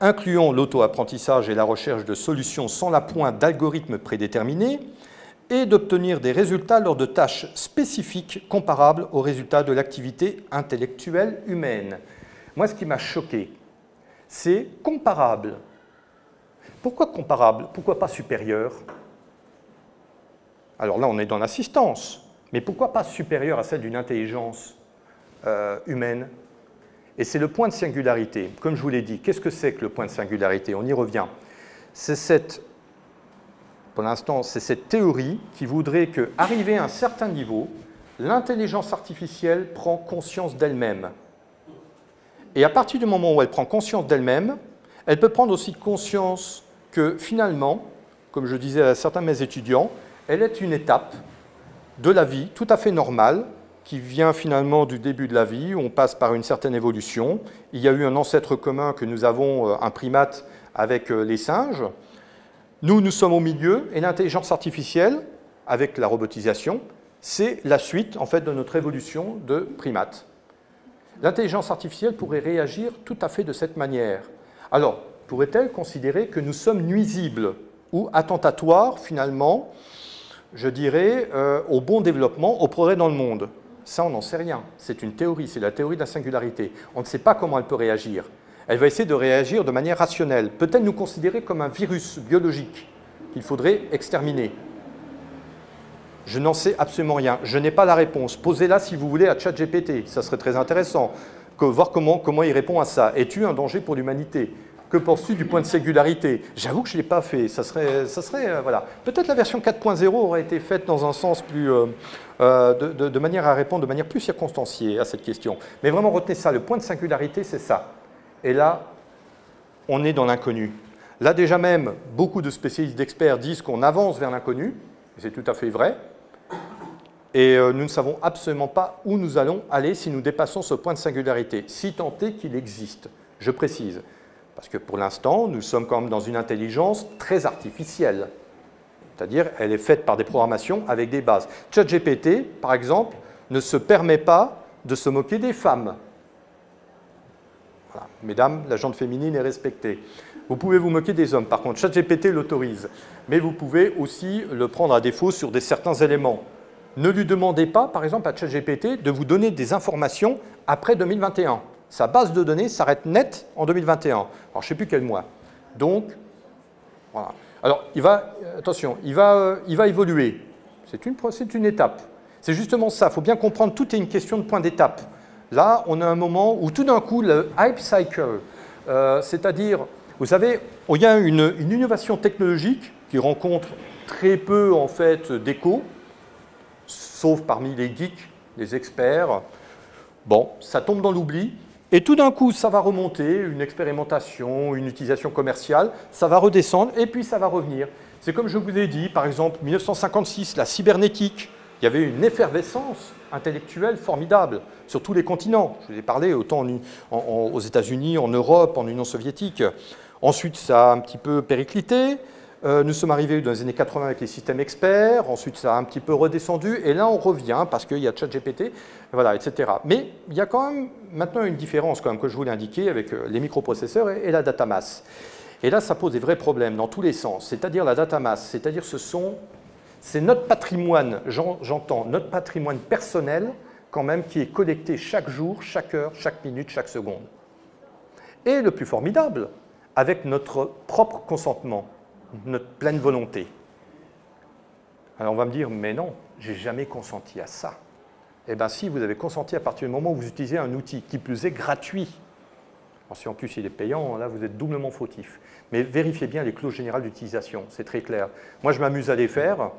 incluant l'auto-apprentissage et la recherche de solutions sans la pointe d'algorithmes prédéterminés, et d'obtenir des résultats lors de tâches spécifiques comparables aux résultats de l'activité intellectuelle humaine. Moi, ce qui m'a choqué, c'est comparable. Pourquoi comparable? Pourquoi pas supérieur? Alors là, on est dans l'assistance, mais pourquoi pas supérieur à celle d'une intelligence euh, humaine? Et c'est le point de singularité. Comme je vous l'ai dit, qu'est-ce que c'est que le point de singularité? On y revient. C'est cette pour l'instant, c'est cette théorie qui voudrait qu'arrivé à un certain niveau, l'intelligence artificielle prend conscience d'elle-même. Et à partir du moment où elle prend conscience d'elle-même, elle peut prendre aussi conscience que finalement, comme je disais à certains de mes étudiants, elle est une étape de la vie tout à fait normale qui vient finalement du début de la vie, on passe par une certaine évolution. Il y a eu un ancêtre commun que nous avons, euh, un primate, avec euh, les singes. Nous, nous sommes au milieu, et l'intelligence artificielle, avec la robotisation, c'est la suite en fait de notre évolution de primates. L'intelligence artificielle pourrait réagir tout à fait de cette manière. Alors, pourrait-elle considérer que nous sommes nuisibles ou attentatoires finalement, je dirais, euh, au bon développement, au progrès dans le monde Ça, on n'en sait rien. C'est une théorie, c'est la théorie de la singularité. On ne sait pas comment elle peut réagir elle va essayer de réagir de manière rationnelle. Peut-elle nous considérer comme un virus biologique qu'il faudrait exterminer? Je n'en sais absolument rien. Je n'ai pas la réponse. Posez-la si vous voulez à ChatGPT. Ça serait très intéressant. Que, voir comment, comment il répond à ça. Es-tu un danger pour l'humanité? Que penses-tu du point de singularité J'avoue que je ne l'ai pas fait. Ça serait, ça serait euh, voilà. Peut-être la version 4.0 aurait été faite dans un sens plus, euh, euh, de, manière à répondre de manière plus circonstanciée à cette question. Mais vraiment retenez ça. Le point de singularité, c'est ça. Et là, on est dans l'inconnu. Là déjà même, beaucoup de spécialistes d'experts disent qu'on avance vers l'inconnu, c'est tout à fait vrai, et nous ne savons absolument pas où nous allons aller si nous dépassons ce point de singularité, si tant est qu'il existe, je précise. Parce que pour l'instant, nous sommes quand même dans une intelligence très artificielle. C'est-à-dire, elle est faite par des programmations avec des bases. ChatGPT, par exemple, ne se permet pas de se moquer des femmes. Mesdames, la jante féminine est respectée. Vous pouvez vous moquer des hommes, par contre, ChatGPT l'autorise. Mais vous pouvez aussi le prendre à défaut sur des certains éléments. Ne lui demandez pas, par exemple, à ChatGPT de vous donner des informations après 2021. Sa base de données s'arrête net en 2021. Alors, je ne sais plus quel mois. Donc, voilà. Alors, il va, attention, il va, il va évoluer. C'est une, une étape. C'est justement ça, il faut bien comprendre, tout est une question de point d'étape. Là, on a un moment où tout d'un coup, le hype cycle, euh, c'est-à-dire, vous savez, il y a une, une, innovation technologique qui rencontre très peu en fait d'écho, sauf parmi les geeks, les experts. Bon, ça tombe dans l'oubli, et tout d'un coup, ça va remonter, une expérimentation, une utilisation commerciale, ça va redescendre, et puis ça va revenir. C'est comme je vous ai dit, par exemple, 1956, la cybernétique, il y avait une effervescence intellectuelle formidable sur tous les continents. Je vous ai parlé autant aux États-Unis, en Europe, en Union soviétique. Ensuite, ça a un petit peu périclité. Euh, nous sommes arrivés dans les années 80 avec les systèmes experts, ensuite ça a un petit peu redescendu, et là on revient parce qu'il y a ChatGPT, voilà, etc. Mais il y a quand même maintenant une différence quand même, que je voulais indiquer avec euh, les microprocesseurs et, la data mass. Et là, ça pose des vrais problèmes dans tous les sens, c'est-à-dire la data mass, c'est-à-dire ce sont, c'est notre patrimoine, j'entends, notre patrimoine personnel quand même qui est collecté chaque jour, chaque heure, chaque minute, chaque seconde. Et le plus formidable, avec notre propre consentement notre pleine volonté. Alors on va me dire, mais non, j'ai jamais consenti à ça. Eh bien si, vous avez consenti à partir du moment où vous utilisez un outil qui plus est gratuit. si en plus il est payant, là vous êtes doublement fautif. Mais vérifiez bien les clauses générales d'utilisation, c'est très clair. Moi je m'amuse à les faire.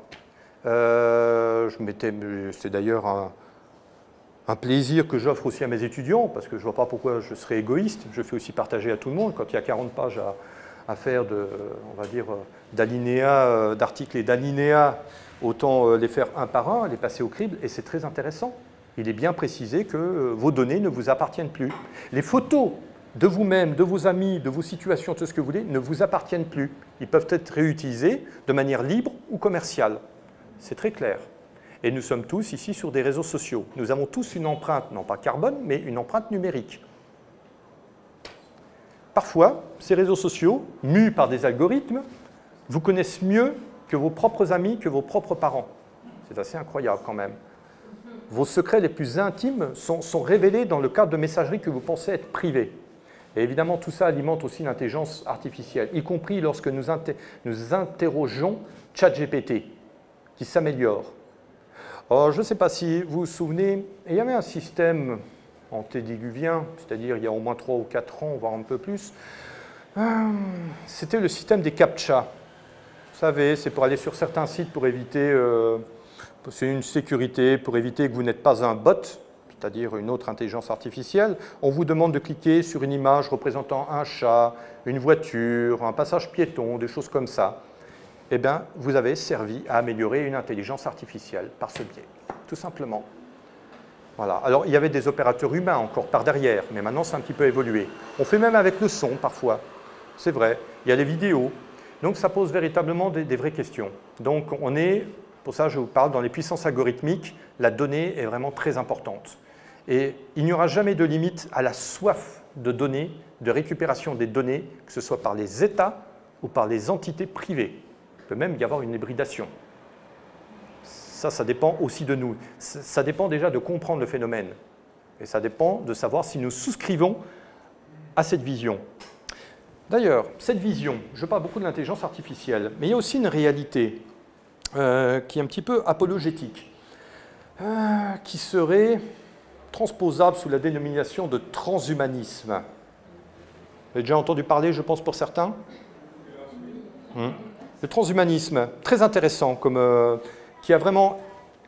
Euh, c'est d'ailleurs un, un, plaisir que j'offre aussi à mes étudiants, parce que je ne vois pas pourquoi je serais égoïste. Je fais aussi partager à tout le monde. Quand il y a 40 pages à, à faire de, on va dire, d'alinéas, euh, d'articles et d'alinéas, autant euh, les faire un par un, les passer au crible, et c'est très intéressant. Il est bien précisé que euh, vos données ne vous appartiennent plus. Les photos de vous-même, de vos amis, de vos situations, tout ce que vous voulez, ne vous appartiennent plus. Ils peuvent être réutilisés de manière libre ou commerciale. C'est très clair. Et nous sommes tous ici sur des réseaux sociaux. Nous avons tous une empreinte, non pas carbone, mais une empreinte numérique. Parfois, ces réseaux sociaux, mus par des algorithmes, vous connaissent mieux que vos propres amis, que vos propres parents. C'est assez incroyable quand même. Vos secrets les plus intimes sont, révélés dans le cadre de messagerie que vous pensez être privée. Et évidemment, tout ça alimente aussi l'intelligence artificielle, y compris lorsque nous, nous interrogeons ChatGPT, qui s'améliore. je ne sais pas si vous vous souvenez, il y avait un système antédiluvien, c'est-à-dire il y a au moins 3 ou 4 ans, voire un peu plus, euh, c'était le système des CAPTCHA. Vous savez, c'est pour aller sur certains sites pour éviter, euh, c'est une sécurité, pour éviter que vous n'êtes pas un bot, c'est-à-dire une autre intelligence artificielle. On vous demande de cliquer sur une image représentant un chat, une voiture, un passage piéton, des choses comme ça. Eh bien, vous avez servi à améliorer une intelligence artificielle par ce biais, tout simplement. Alors, il y avait des opérateurs humains encore par derrière, mais maintenant, c'est un petit peu évolué. On fait même avec le son, parfois. C'est vrai. Il y a les vidéos. Donc, ça pose véritablement des, vraies questions. Donc, on est, pour ça, je vous parle, dans les puissances algorithmiques, la donnée est vraiment très importante. Et il n'y aura jamais de limite à la soif de données, de récupération des données, que ce soit par les États ou par les entités privées. Il peut même y avoir une hybridation. Ça, ça dépend aussi de nous. Ça dépend déjà de comprendre le phénomène. Et ça dépend de savoir si nous souscrivons à cette vision. D'ailleurs, cette vision, je parle beaucoup de l'intelligence artificielle, mais il y a aussi une réalité euh, qui est un petit peu apologétique, euh, qui serait transposable sous la dénomination de transhumanisme. Vous avez déjà entendu parler, je pense, pour certains? Hmm? Le transhumanisme, très intéressant comme, euh, qui a vraiment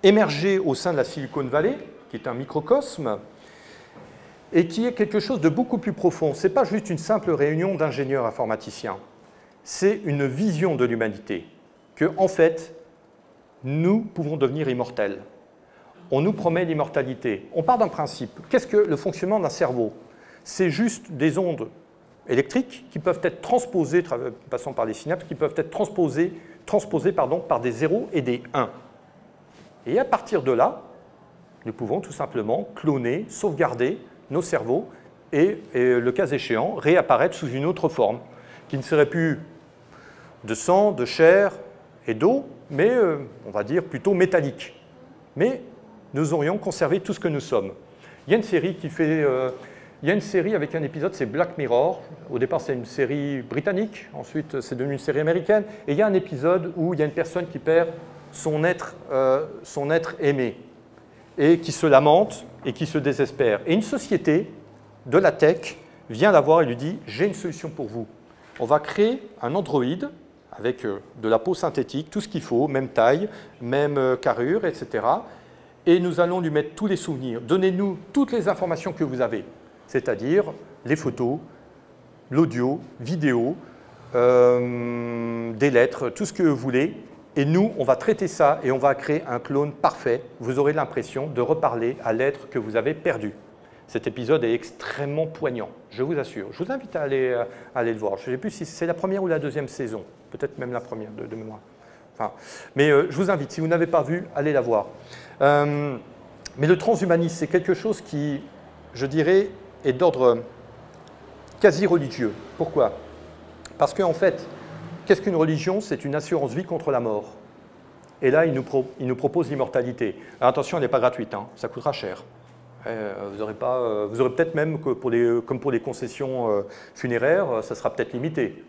émergé au sein de la Silicon Valley, qui est un microcosme, et qui est quelque chose de beaucoup plus profond. Ce n'est pas juste une simple réunion d'ingénieurs informaticiens, c'est une vision de l'humanité, que en fait, nous pouvons devenir immortels. On nous promet l'immortalité. On part d'un principe. Qu'est-ce que le fonctionnement d'un cerveau? C'est juste des ondes électriques qui peuvent être transposées, passant par les synapses, qui peuvent être transposées transposés pardon, par des 0 et des 1. Et à partir de là, nous pouvons tout simplement cloner, sauvegarder nos cerveaux et, le cas échéant, réapparaître sous une autre forme, qui ne serait plus de sang, de chair et d'eau, mais euh, on va dire plutôt métallique. Mais nous aurions conservé tout ce que nous sommes. Il y a une série qui fait euh, il y a une série avec un épisode, c'est Black Mirror. Au départ, c'est une série britannique, ensuite, c'est devenu une série américaine. Et il y a un épisode où il y a une personne qui perd son être, son être aimé et qui se lamente et qui se désespère. Et une société de la tech vient la voir et lui dit J'ai une solution pour vous. On va créer un Android avec euh, de la peau synthétique, tout ce qu'il faut, même taille, même euh, carrure, etc. Et nous allons lui mettre tous les souvenirs. Donnez-nous toutes les informations que vous avez, c'est-à-dire les photos, l'audio, vidéo, euh, des lettres, tout ce que vous voulez. Et nous, on va traiter ça et on va créer un clone parfait. Vous aurez l'impression de reparler à l'être que vous avez perdu. Cet épisode est extrêmement poignant, je vous assure. Je vous invite à aller, aller le voir. Je ne sais plus si c'est la première ou la deuxième saison peut-être même la première de, mémoire. Enfin, mais euh, je vous invite, si vous n'avez pas vu, allez la voir. Euh, mais le transhumanisme, c'est quelque chose qui, je dirais, est d'ordre quasi religieux. Pourquoi? Parce qu'en fait, qu'est-ce qu'une religion? C'est une assurance vie contre la mort. Et là, il nous, propose l'immortalité. attention, elle n'est pas gratuite, hein. ça coûtera cher. Euh, vous aurez, pas, vous aurez peut-être même, que pour les, comme pour les concessions funéraires, ça sera peut-être limité.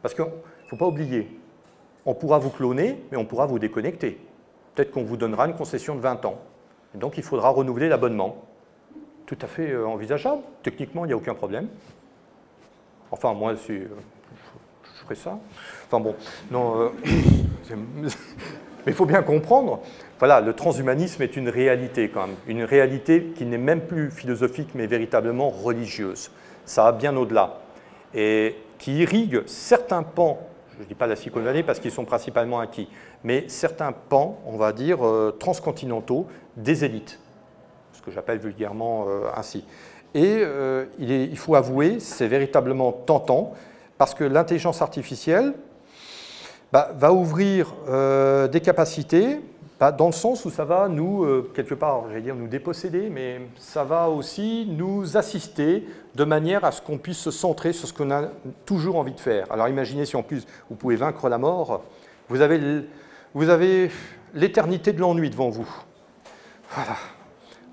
Parce que ne faut pas oublier, on pourra vous cloner, mais on pourra vous déconnecter. Peut-être qu'on vous donnera une concession de 20 ans. donc il faudra renouveler l'abonnement. Tout à fait euh, envisageable. Techniquement, il n'y a aucun problème. Enfin, moi, euh, je ferai ça. Enfin bon, non. Euh, mais il faut bien comprendre, voilà, le transhumanisme est une réalité quand même. Une réalité qui n'est même plus philosophique, mais véritablement religieuse. Ça va bien au-delà. Et qui irrigue certains pans je ne dis pas la Silicon parce qu'ils sont principalement acquis, mais certains pans, on va dire, transcontinentaux des élites, ce que j'appelle vulgairement euh, ainsi. Et euh, il, faut avouer, c'est véritablement tentant, parce que l'intelligence artificielle bah, va ouvrir des capacités dans le sens où ça va nous, euh, quelque part, j'allais dire nous déposséder, mais ça va aussi nous assister de manière à ce qu'on puisse se centrer sur ce qu'on a toujours envie de faire. Alors imaginez si en plus vous pouvez vaincre la mort, vous avez l'éternité de l'ennui devant vous. Voilà.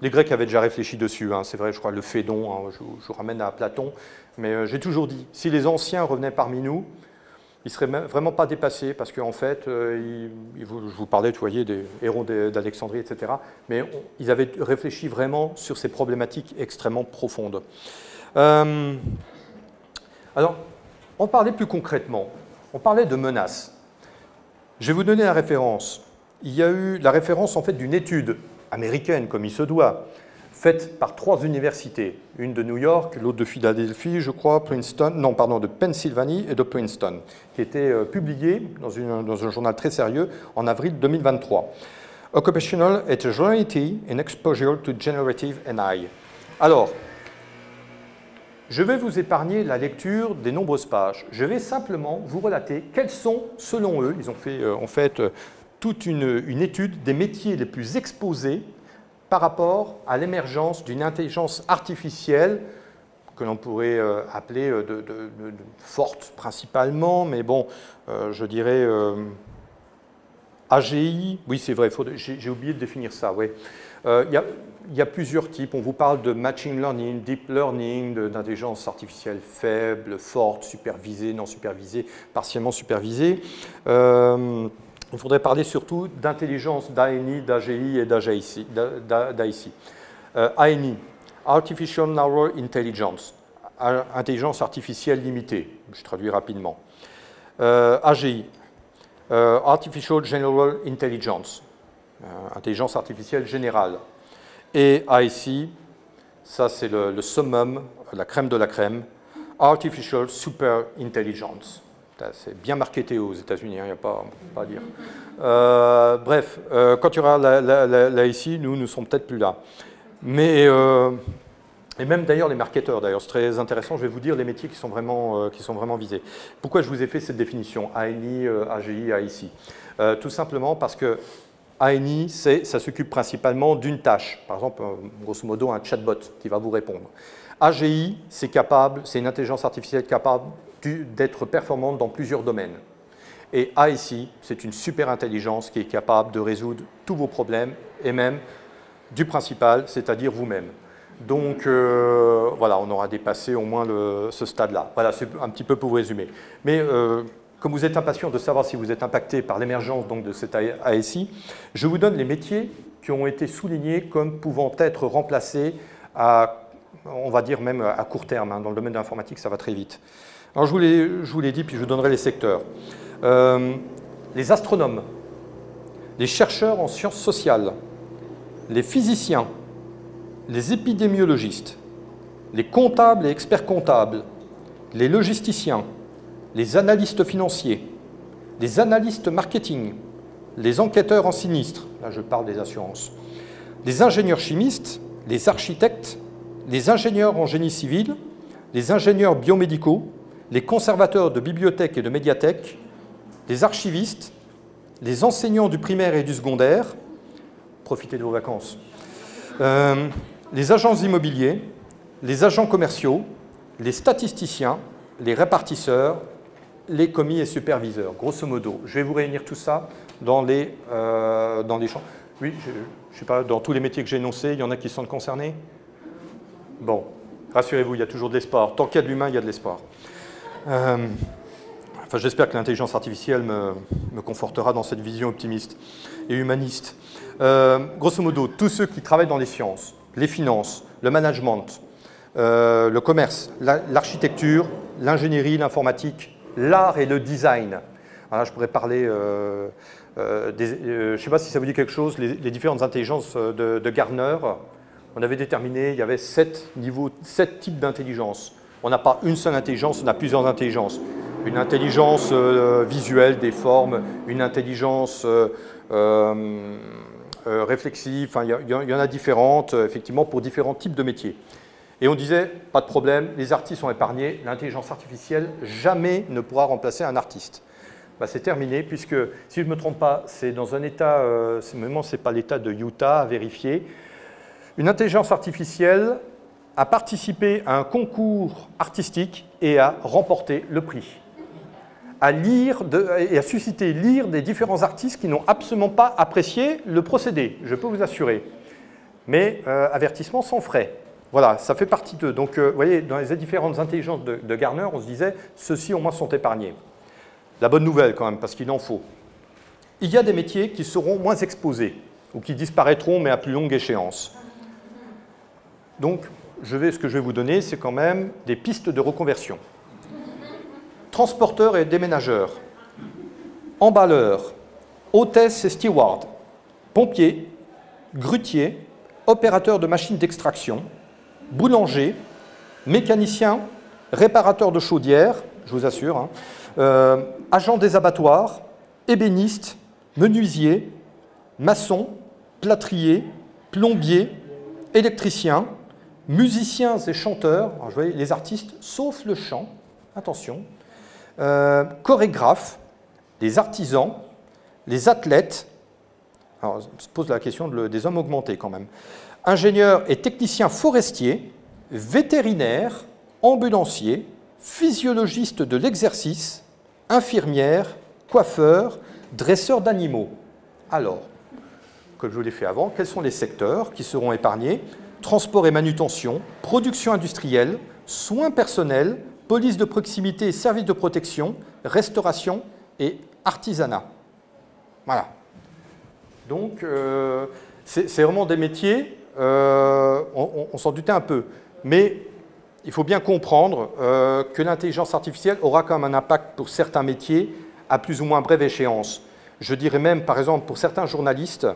Les Grecs avaient déjà réfléchi dessus, hein, c'est vrai, je crois, le Phédon, hein, je, vous ramène à Platon, mais euh, j'ai toujours dit, si les anciens revenaient parmi nous, il ne serait vraiment pas dépassé parce qu'en fait, euh, je vous parlais, vous voyez, des héros d'Alexandrie, etc. Mais ils avaient réfléchi vraiment sur ces problématiques extrêmement profondes. Euh, alors, on parlait plus concrètement. On parlait de menaces. Je vais vous donner la référence. Il y a eu la référence en fait d'une étude américaine, comme il se doit, faite par trois universités, une de New York, l'autre de Philadelphie, je crois, Princeton, non, pardon, de Pennsylvanie et de Princeton, qui était euh, publiée dans, un journal très sérieux en avril 2023. Occupational Heterogeneity in Exposure to Generative AI. Alors, je vais vous épargner la lecture des nombreuses pages. Je vais simplement vous relater quels sont, selon eux, ils ont fait euh, en fait euh, toute une, étude des métiers les plus exposés par rapport à l'émergence d'une intelligence artificielle que l'on pourrait euh, appeler euh, de, forte principalement, mais bon, euh, je dirais AGI, oui c'est vrai, j'ai oublié de définir ça, oui. Il y, a plusieurs types, on vous parle de machine learning, deep learning, d'intelligence artificielle faible, forte, supervisée, non supervisée, partiellement supervisée. Il faudrait parler surtout d'intelligence d'ANI, d'AGI et d'AIC. Euh, ANI, Artificial Narrow Intelligence, intelligence artificielle limitée, je traduis rapidement. Euh, AGI, euh, Artificial General Intelligence, intelligence artificielle générale. Et AIC, ça c'est le summum, la crème de la crème, Artificial Super Intelligence. C'est bien marketé aux États-Unis, il hein, n'y a pas, à dire. Euh, bref, euh, quand il y aura ici, nous ne sommes peut-être plus là. Mais, euh, et même d'ailleurs les marketeurs, d'ailleurs, c'est très intéressant, je vais vous dire les métiers qui sont vraiment, qui sont vraiment visés. Pourquoi je vous ai fait cette définition, ANI, AGI, AIC Tout simplement parce que ANI, ça s'occupe principalement d'une tâche, par exemple, grosso modo, un chatbot qui va vous répondre. AGI, c'est capable, c'est une intelligence artificielle capable d'être performante dans plusieurs domaines. Et AIC, c'est une super intelligence qui est capable de résoudre tous vos problèmes et même du principal, c'est-à-dire vous-même. Donc euh, voilà, on aura dépassé au moins ce stade-là. Voilà, c'est un petit peu pour vous résumer. Mais euh, comme vous êtes impatient de savoir si vous êtes impacté par l'émergence de cette ASI, je vous donne les métiers qui ont été soulignés comme pouvant être remplacés à, on va dire même à court terme. Hein. Dans le domaine de l'informatique, ça va très vite. Alors je vous l'ai dit, puis je vous donnerai les secteurs. Euh, les astronomes, les chercheurs en sciences sociales, les physiciens, les épidémiologistes, les comptables et experts comptables, les logisticiens, les analystes financiers, les analystes marketing, les enquêteurs en sinistre, là je parle des assurances, les ingénieurs chimistes, les architectes, les ingénieurs en génie civil, les ingénieurs biomédicaux, les conservateurs de bibliothèques et de médiathèques, les archivistes, les enseignants du primaire et du secondaire, profitez de vos vacances, euh, les agents immobiliers, les agents commerciaux, les statisticiens, les répartisseurs, les commis et superviseurs, grosso modo. Je vais vous réunir tout ça dans les, euh, dans les champs. Oui, je ne sais pas, dans tous les métiers que j'ai énoncés, il y en a qui sont concernés? Bon, rassurez-vous, il y a toujours de l'espoir. Tant qu'il y a de l'humain, il y a de l'espoir. Euh, enfin, j'espère que l'intelligence artificielle me, confortera dans cette vision optimiste et humaniste. Euh, grosso modo, tous ceux qui travaillent dans les sciences, les finances, le management, euh, le commerce, l'architecture, l'ingénierie, l'informatique, l'art et le design. Alors je pourrais parler, des, je ne sais pas si ça vous dit quelque chose, les, différentes intelligences de, de Gartner. On avait déterminé, il y avait sept niveaux, sept types d'intelligence. On n'a pas une seule intelligence, on a plusieurs intelligences. Une intelligence euh, visuelle des formes, une intelligence euh, euh, réflexive, il y, en a différentes, effectivement, pour différents types de métiers. Et on disait, pas de problème, les artistes sont épargnés, l'intelligence artificielle jamais ne pourra remplacer un artiste. Bah, c'est terminé, puisque, si je ne me trompe pas, c'est dans un état, ce n'est pas l'état de Utah à vérifier, une intelligence artificielle a participé à un concours artistique et a remporté le prix. À lire et à susciter lire des différents artistes qui n'ont absolument pas apprécié le procédé, je peux vous assurer. Mais euh, avertissement sans frais. Voilà, ça fait partie d'eux. Donc, euh, vous voyez, dans les différentes intelligences de, de Garner, on se disait, ceux-ci au moins sont épargnés. La bonne nouvelle quand même, parce qu'il en faut. Il y a des métiers qui seront moins exposés, ou qui disparaîtront, mais à plus longue échéance. Donc, je vais, ce que je vais vous donner, c'est quand même des pistes de reconversion. Transporteurs et déménageurs, emballeurs, hôtesses et stewards, pompiers, grutiers, opérateurs de machines d'extraction, boulangers, mécaniciens, réparateurs de chaudières, je vous assure, hein, euh, agents des abattoirs, ébénistes, menuisiers, maçons, plâtriers, plombiers, électriciens, musiciens et chanteurs, les artistes, sauf le chant, attention, euh, chorégraphes, les artisans, les athlètes, alors se pose la question des hommes augmentés quand même, ingénieurs et techniciens forestiers, vétérinaires, ambulanciers, physiologistes de l'exercice, infirmières, coiffeurs, dresseurs d'animaux. Alors, comme je vous l'ai fait avant, quels sont les secteurs qui seront épargnés transport et manutention, production industrielle, soins personnels, police de proximité et services de protection, restauration et artisanat. Voilà. Donc, euh, c'est vraiment des métiers, euh, on, s'en doutait un peu, mais il faut bien comprendre euh, que l'intelligence artificielle aura quand même un impact pour certains métiers à plus ou moins brève échéance. Je dirais même, par exemple, pour certains journalistes,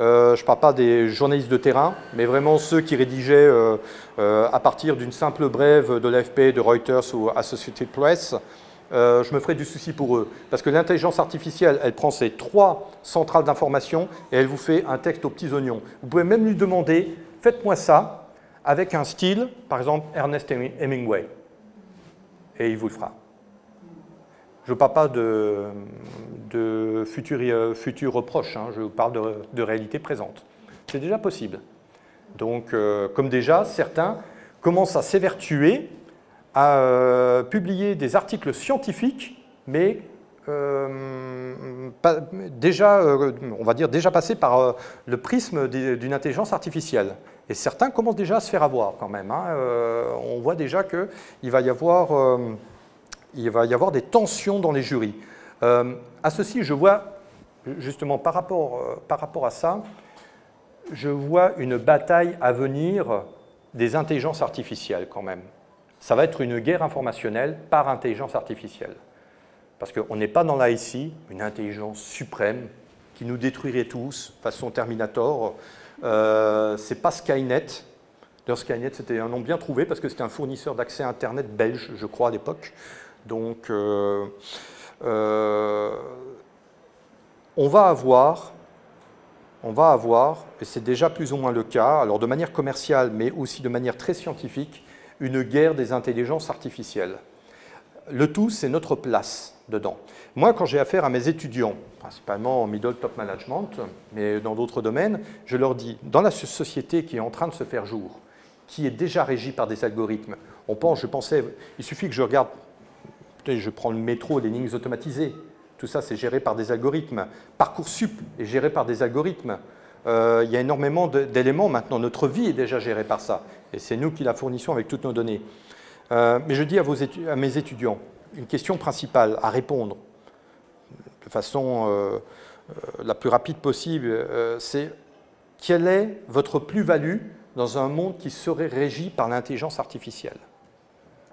euh, je ne parle pas des journalistes de terrain, mais vraiment ceux qui rédigeaient euh, euh, à partir d'une simple brève de l'AFP, de Reuters ou Associated Press. je me ferai du souci pour eux. Parce que l'intelligence artificielle, elle prend ces trois centrales d'information et elle vous fait un texte aux petits oignons. Vous pouvez même lui demander, faites-moi ça avec un style, par exemple Ernest Hemingway. Et il vous le fera. Je ne parle pas de, futurs euh, futur reproches, hein, je parle de, réalité présente. C'est déjà possible. Donc, euh, comme déjà, certains commencent à s'évertuer à euh, publier des articles scientifiques, mais déjà, on va dire, déjà passés par le prisme d'une intelligence artificielle. Et certains commencent déjà à se faire avoir quand même. Hein. on voit déjà qu'il va y avoir il va y avoir des tensions dans les jurys. Euh, à ceci, je vois, justement, par rapport, euh, par rapport à ça, je vois une bataille à venir des intelligences artificielles quand même. Ça va être une guerre informationnelle par intelligence artificielle. Parce qu'on n'est pas dans la une intelligence suprême qui nous détruirait tous, façon Terminator. Euh, c'est pas Skynet. D'ailleurs, Skynet, c'était un nom bien trouvé parce que c'était un fournisseur d'accès Internet belge, je crois, à l'époque. Donc, euh, euh, on va avoir, on va avoir, et c'est déjà plus ou moins le cas, alors de manière commerciale, mais aussi de manière très scientifique, une guerre des intelligences artificielles. Le tout, c'est notre place dedans. Moi, quand j'ai affaire à mes étudiants, principalement en middle top management, mais dans d'autres domaines, je leur dis, dans la société qui est en train de se faire jour, qui est déjà régie par des algorithmes, on pense, je pensais, il suffit que je regarde je prends le métro, les lignes automatisées. Tout ça, c'est géré par des algorithmes. Parcoursup est géré par des algorithmes. Euh, il y a énormément d'éléments maintenant. Notre vie est déjà gérée par ça. Et c'est nous qui la fournissons avec toutes nos données. Euh, mais je dis à, mes étudiants, une question principale à répondre de façon euh, la plus rapide possible, c'est quelle est votre plus-value dans un monde qui serait régi par l'intelligence artificielle?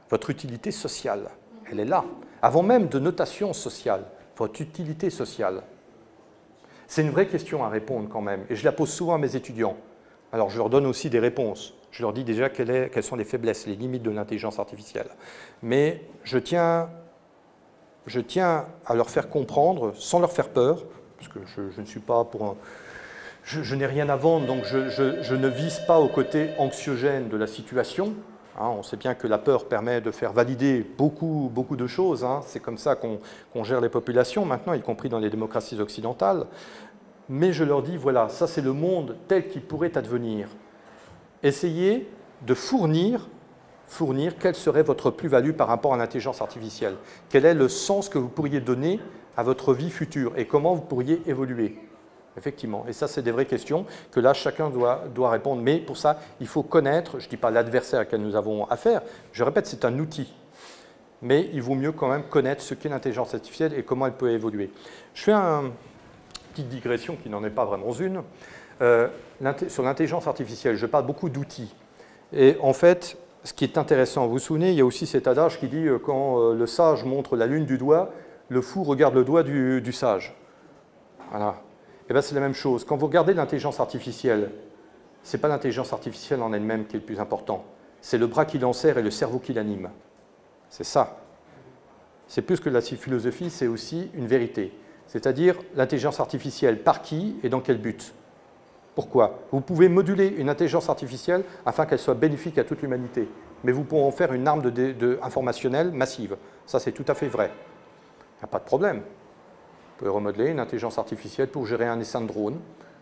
Votre utilité sociale elle est là, avant même de notation sociale, votre utilité sociale. C'est une vraie question à répondre quand même, et je la pose souvent à mes étudiants. Alors je leur donne aussi des réponses. Je leur dis déjà quelles, sont les faiblesses, les limites de l'intelligence artificielle. Mais je tiens, je tiens à leur faire comprendre, sans leur faire peur, parce que je, ne suis pas pour un... Je, n'ai rien à vendre, donc je, je ne vise pas au côté anxiogène de la situation, Hein, on sait bien que la peur permet de faire valider beaucoup, de choses. Hein. C'est comme ça qu'on gère les populations maintenant, y compris dans les démocraties occidentales. Mais je leur dis, voilà, ça c'est le monde tel qu'il pourrait advenir. Essayez de fournir, fournir quelle serait votre plus-value par rapport à l'intelligence artificielle. Quel est le sens que vous pourriez donner à votre vie future et comment vous pourriez évoluer? Effectivement. Et ça, c'est des vraies questions que là, chacun doit, doit répondre. Mais pour ça, il faut connaître, je ne dis pas l'adversaire auquel nous avons affaire, je répète, c'est un outil. Mais il vaut mieux quand même connaître ce qu'est l'intelligence artificielle et comment elle peut évoluer. Je fais une petite digression qui n'en est pas vraiment une. Euh, sur l'intelligence artificielle, je parle beaucoup d'outils. Et en fait, ce qui est intéressant, vous vous souvenez, il y a aussi cet adage qui dit euh, quand euh, le sage montre la lune du doigt, le fou regarde le doigt du sage. Voilà. Eh bien, c'est la même chose. Quand vous regardez l'intelligence artificielle, ce n'est pas l'intelligence artificielle en elle-même qui est le plus important. C'est le bras qui l'enserre et le cerveau qui l'anime. C'est ça. C'est plus que la philosophie, c'est aussi une vérité. C'est-à-dire l'intelligence artificielle, par qui et dans quel but? Pourquoi? Vous pouvez moduler une intelligence artificielle afin qu'elle soit bénéfique à toute l'humanité, mais vous pouvez en faire une arme de, informationnelle massive. Ça, c'est tout à fait vrai. Il n'y a pas de problème. Vous pouvez remodeler une intelligence artificielle pour gérer un essaim de drone.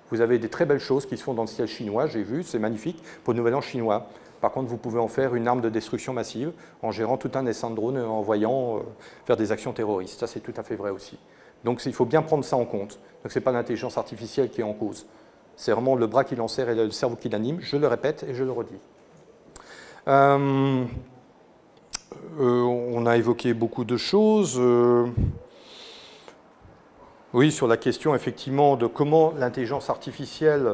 Vous avez des très belles choses qui se font dans le ciel chinois, j'ai vu, c'est magnifique, pour le Nouvel An chinois. Par contre, vous pouvez en faire une arme de destruction massive en gérant tout un essaim de drone et en voyant euh, faire des actions terroristes. Ça, c'est tout à fait vrai aussi. Donc, il faut bien prendre ça en compte. Donc, ce n'est pas l'intelligence artificielle qui est en cause. C'est vraiment le bras qui l'enserre et le cerveau qui l'anime. Je le répète et je le redis. Euh, euh, on a évoqué beaucoup de choses. Oui, sur la question effectivement de comment l'intelligence artificielle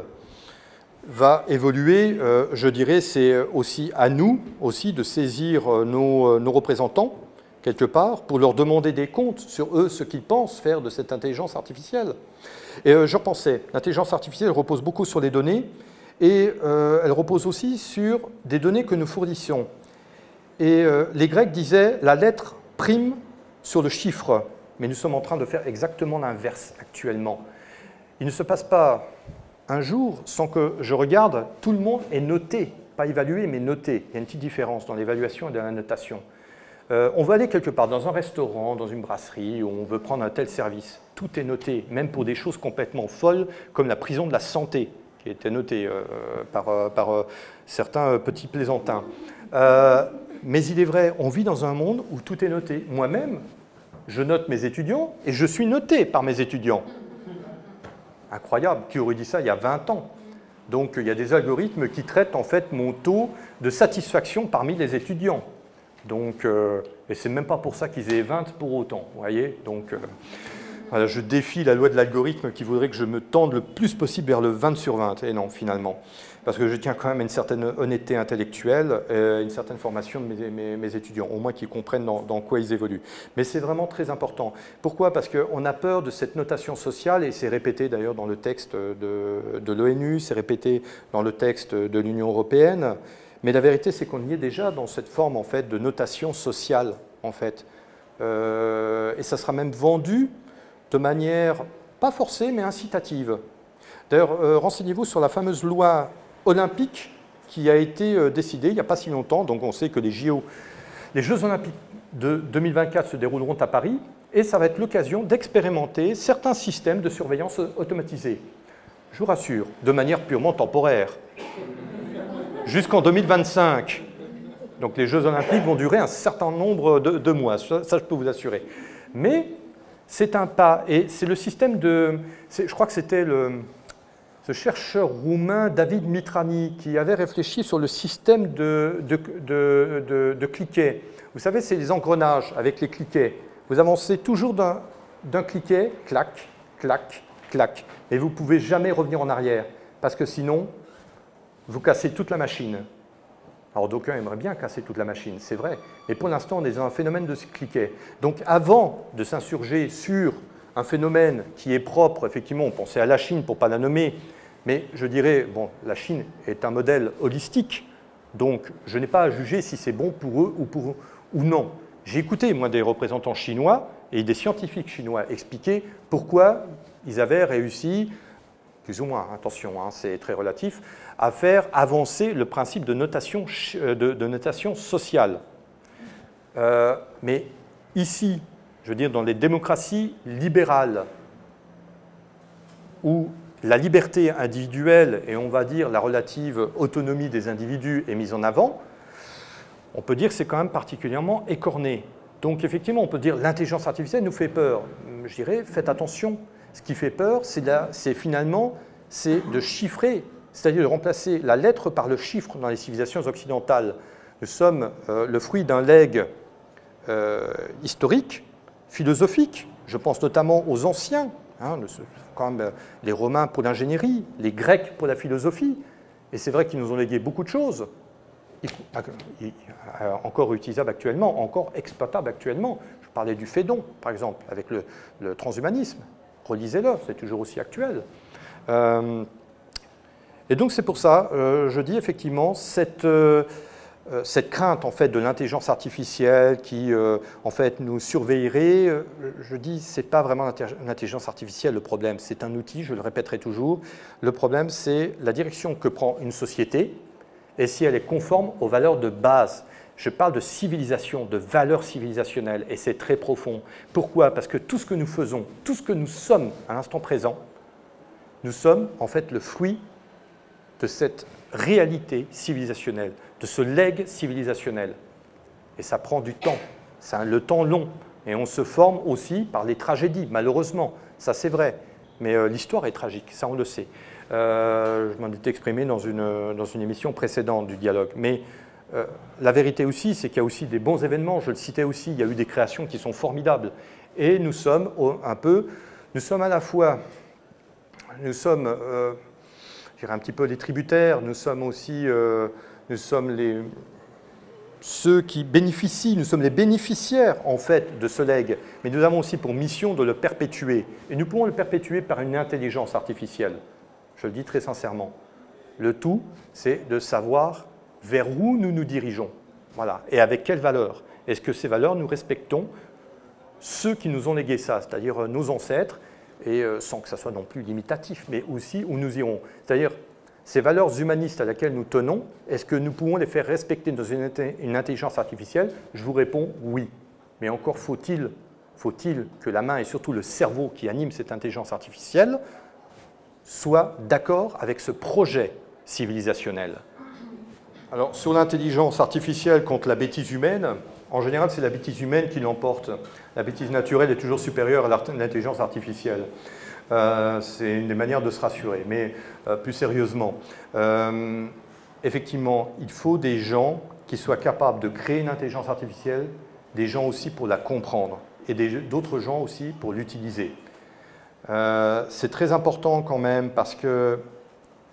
va évoluer, euh, je dirais c'est aussi à nous aussi de saisir euh, euh, nos, représentants quelque part pour leur demander des comptes sur eux, ce qu'ils pensent faire de cette intelligence artificielle. Et je pensais, l'intelligence artificielle repose beaucoup sur les données et elle repose aussi sur des données que nous fournissons. Et les Grecs disaient la lettre prime sur le chiffre. Mais nous sommes en train de faire exactement l'inverse actuellement. Il ne se passe pas un jour sans que je regarde, tout le monde est noté, pas évalué, mais noté. Il y a une petite différence dans l'évaluation et dans la notation. Euh, on veut aller quelque part, dans un restaurant, dans une brasserie, où on veut prendre un tel service. Tout est noté, même pour des choses complètement folles, comme la prison de la santé, qui était notée euh, par, euh, par certains petits plaisantins. mais il est vrai, on vit dans un monde où tout est noté. Moi-même, je note mes étudiants et je suis noté par mes étudiants. Incroyable, qui aurait dit ça il y a 20 ans? Donc il y a des algorithmes qui traitent en fait mon taux de satisfaction parmi les étudiants. Donc, euh, et c'est même pas pour ça qu'ils aient 20 pour autant, vous voyez? Donc, voilà, je défie la loi de l'algorithme qui voudrait que je me tende le plus possible vers le 20 sur 20. Et non, finalement parce que je tiens quand même à une certaine honnêteté intellectuelle, une certaine formation de mes, étudiants, au moins qu'ils comprennent dans, quoi ils évoluent. Mais c'est vraiment très important. Pourquoi? Parce qu'on a peur de cette notation sociale, et c'est répété d'ailleurs dans le texte de, de l'ONU, c'est répété dans le texte de l'Union européenne, mais la vérité c'est qu'on y est déjà dans cette forme en fait de notation sociale, en fait. Euh, et ça sera même vendu de manière pas forcée, mais incitative. D'ailleurs, euh, renseignez-vous sur la fameuse loi olympique qui a été euh, décidé il n'y a pas si longtemps. Donc on sait que les JO, les Jeux olympiques de 2024 se dérouleront à Paris et ça va être l'occasion d'expérimenter certains systèmes de surveillance automatisés. Je vous rassure, de manière purement temporaire. Jusqu'en 2025. Donc les Jeux olympiques vont durer un certain nombre de, mois, ça, je peux vous assurer. Mais c'est un pas, et c'est le système de... Je crois que c'était le, ce chercheur roumain David Mitrani qui avait réfléchi sur le système de, de, cliquet. Vous savez, c'est les engrenages avec les cliquets. Vous avancez toujours d'un cliquet, clac, clac, clac. Et vous ne pouvez jamais revenir en arrière, parce que sinon, vous cassez toute la machine. Alors d'aucuns aimeraient bien casser toute la machine, c'est vrai. Mais pour l'instant, on est dans un phénomène de cliquet. Donc avant de s'insurger sur un phénomène qui est propre, effectivement, on pensait à la Chine pour ne pas la nommer, mais je dirais, bon, la Chine est un modèle holistique, donc je n'ai pas à juger si c'est bon pour eux ou, pour, ou non. J'ai écouté, moi, des représentants chinois et des scientifiques chinois expliquer pourquoi ils avaient réussi, plus ou moins, attention, hein, c'est très relatif, à faire avancer le principe de notation, euh, de, notation sociale. Euh, mais ici, je veux dire, dans les démocraties libérales, où la liberté individuelle et on va dire la relative autonomie des individus est mise en avant, on peut dire que c'est quand même particulièrement écorné. Donc effectivement, on peut dire l'intelligence artificielle nous fait peur. Je dirais, faites attention. Ce qui fait peur, c'est finalement c'est de chiffrer, c'est-à-dire de remplacer la lettre par le chiffre dans les civilisations occidentales. Nous sommes euh, le fruit d'un legs euh, historique, philosophique. Je pense notamment aux anciens, hein, même les Romains pour l'ingénierie, les Grecs pour la philosophie. Et c'est vrai qu'ils nous ont légué beaucoup de choses, euh, encore utilisables actuellement, encore exploitables actuellement. Je parlais du Fédon, par exemple, avec le, transhumanisme. Relisez-le, c'est toujours aussi actuel. Euh, et donc c'est pour ça, euh, je dis effectivement, cette, cette crainte en fait de l'intelligence artificielle qui euh, en fait nous surveillerait, euh, je dis c'est pas vraiment l'intelligence artificielle le problème, c'est un outil, je le répéterai toujours. Le problème c'est la direction que prend une société et si elle est conforme aux valeurs de base. Je parle de civilisation, de valeurs civilisationnelles et c'est très profond. Pourquoi? Parce que tout ce que nous faisons, tout ce que nous sommes à l'instant présent, nous sommes en fait le fruit de cette réalité civilisationnelle, de ce legs civilisationnel. Et ça prend du temps, c'est le temps long. Et on se forme aussi par les tragédies, malheureusement. Ça, c'est vrai. Mais euh, l'histoire est tragique, ça, on le sait. Euh, je m'en étais exprimé dans une, dans une émission précédente du dialogue. Mais euh, la vérité aussi, c'est qu'il y a aussi des bons événements. Je le citais aussi, il y a eu des créations qui sont formidables. Et nous sommes un peu, nous sommes à la fois, nous sommes un petit peu les tributaires, nous sommes aussi euh, nous sommes les, ceux qui bénéficient, nous sommes les bénéficiaires en fait de ce legs, mais nous avons aussi pour mission de le perpétuer. Et nous pouvons le perpétuer par une intelligence artificielle. Je le dis très sincèrement. Le tout, c'est de savoir vers où nous nous dirigeons. Voilà. Et avec quelles valeurs Est-ce que ces valeurs, nous respectons ceux qui nous ont légué ça, c'est-à-dire nos ancêtres, et euh, sans que ça soit non plus limitatif, mais aussi où nous irons. C'est-à-dire, ces valeurs humanistes à laquelle nous tenons, est-ce que nous pouvons les faire respecter dans une, intelligence artificielle? Je vous réponds oui. Mais encore faut-il faut que la main et surtout le cerveau qui anime cette intelligence artificielle soient d'accord avec ce projet civilisationnel? Alors, sur l'intelligence artificielle contre la bêtise humaine, en général, c'est la bêtise humaine qui l'emporte. La bêtise naturelle est toujours supérieure à l'intelligence artificielle. Euh, c'est une des manières de se rassurer. Mais euh, plus sérieusement, euh, effectivement, il faut des gens qui soient capables de créer une intelligence artificielle, des gens aussi pour la comprendre et d'autres gens aussi pour l'utiliser. C'est très important quand même parce que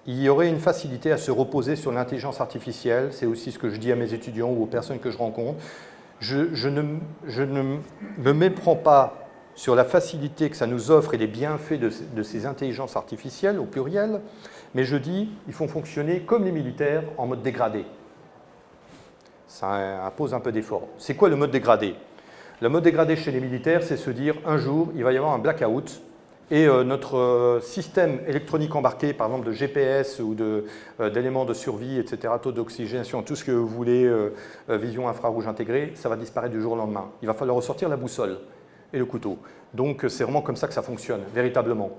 il y aurait une facilité à se reposer sur l'intelligence artificielle. C'est aussi ce que je dis à mes étudiants ou aux personnes que je rencontre. Je, ne, me méprends pas sur la facilité que ça nous offre et les bienfaits de, de ces intelligences artificielles au pluriel, mais je dis ils font fonctionner comme les militaires en mode dégradé. Ça impose un peu d'effort. C'est quoi le mode dégradé? Le mode dégradé chez les militaires, c'est se dire un jour, il va y avoir un blackout, et euh, notre euh, système électronique embarqué, par exemple de GPS ou euh, d'éléments de, survie, etc., taux d'oxygénation, tout ce que vous voulez, vision infrarouge intégrée, ça va disparaître du jour au lendemain. Il va falloir ressortir la boussole et le couteau. Donc c'est vraiment comme ça que ça fonctionne, véritablement.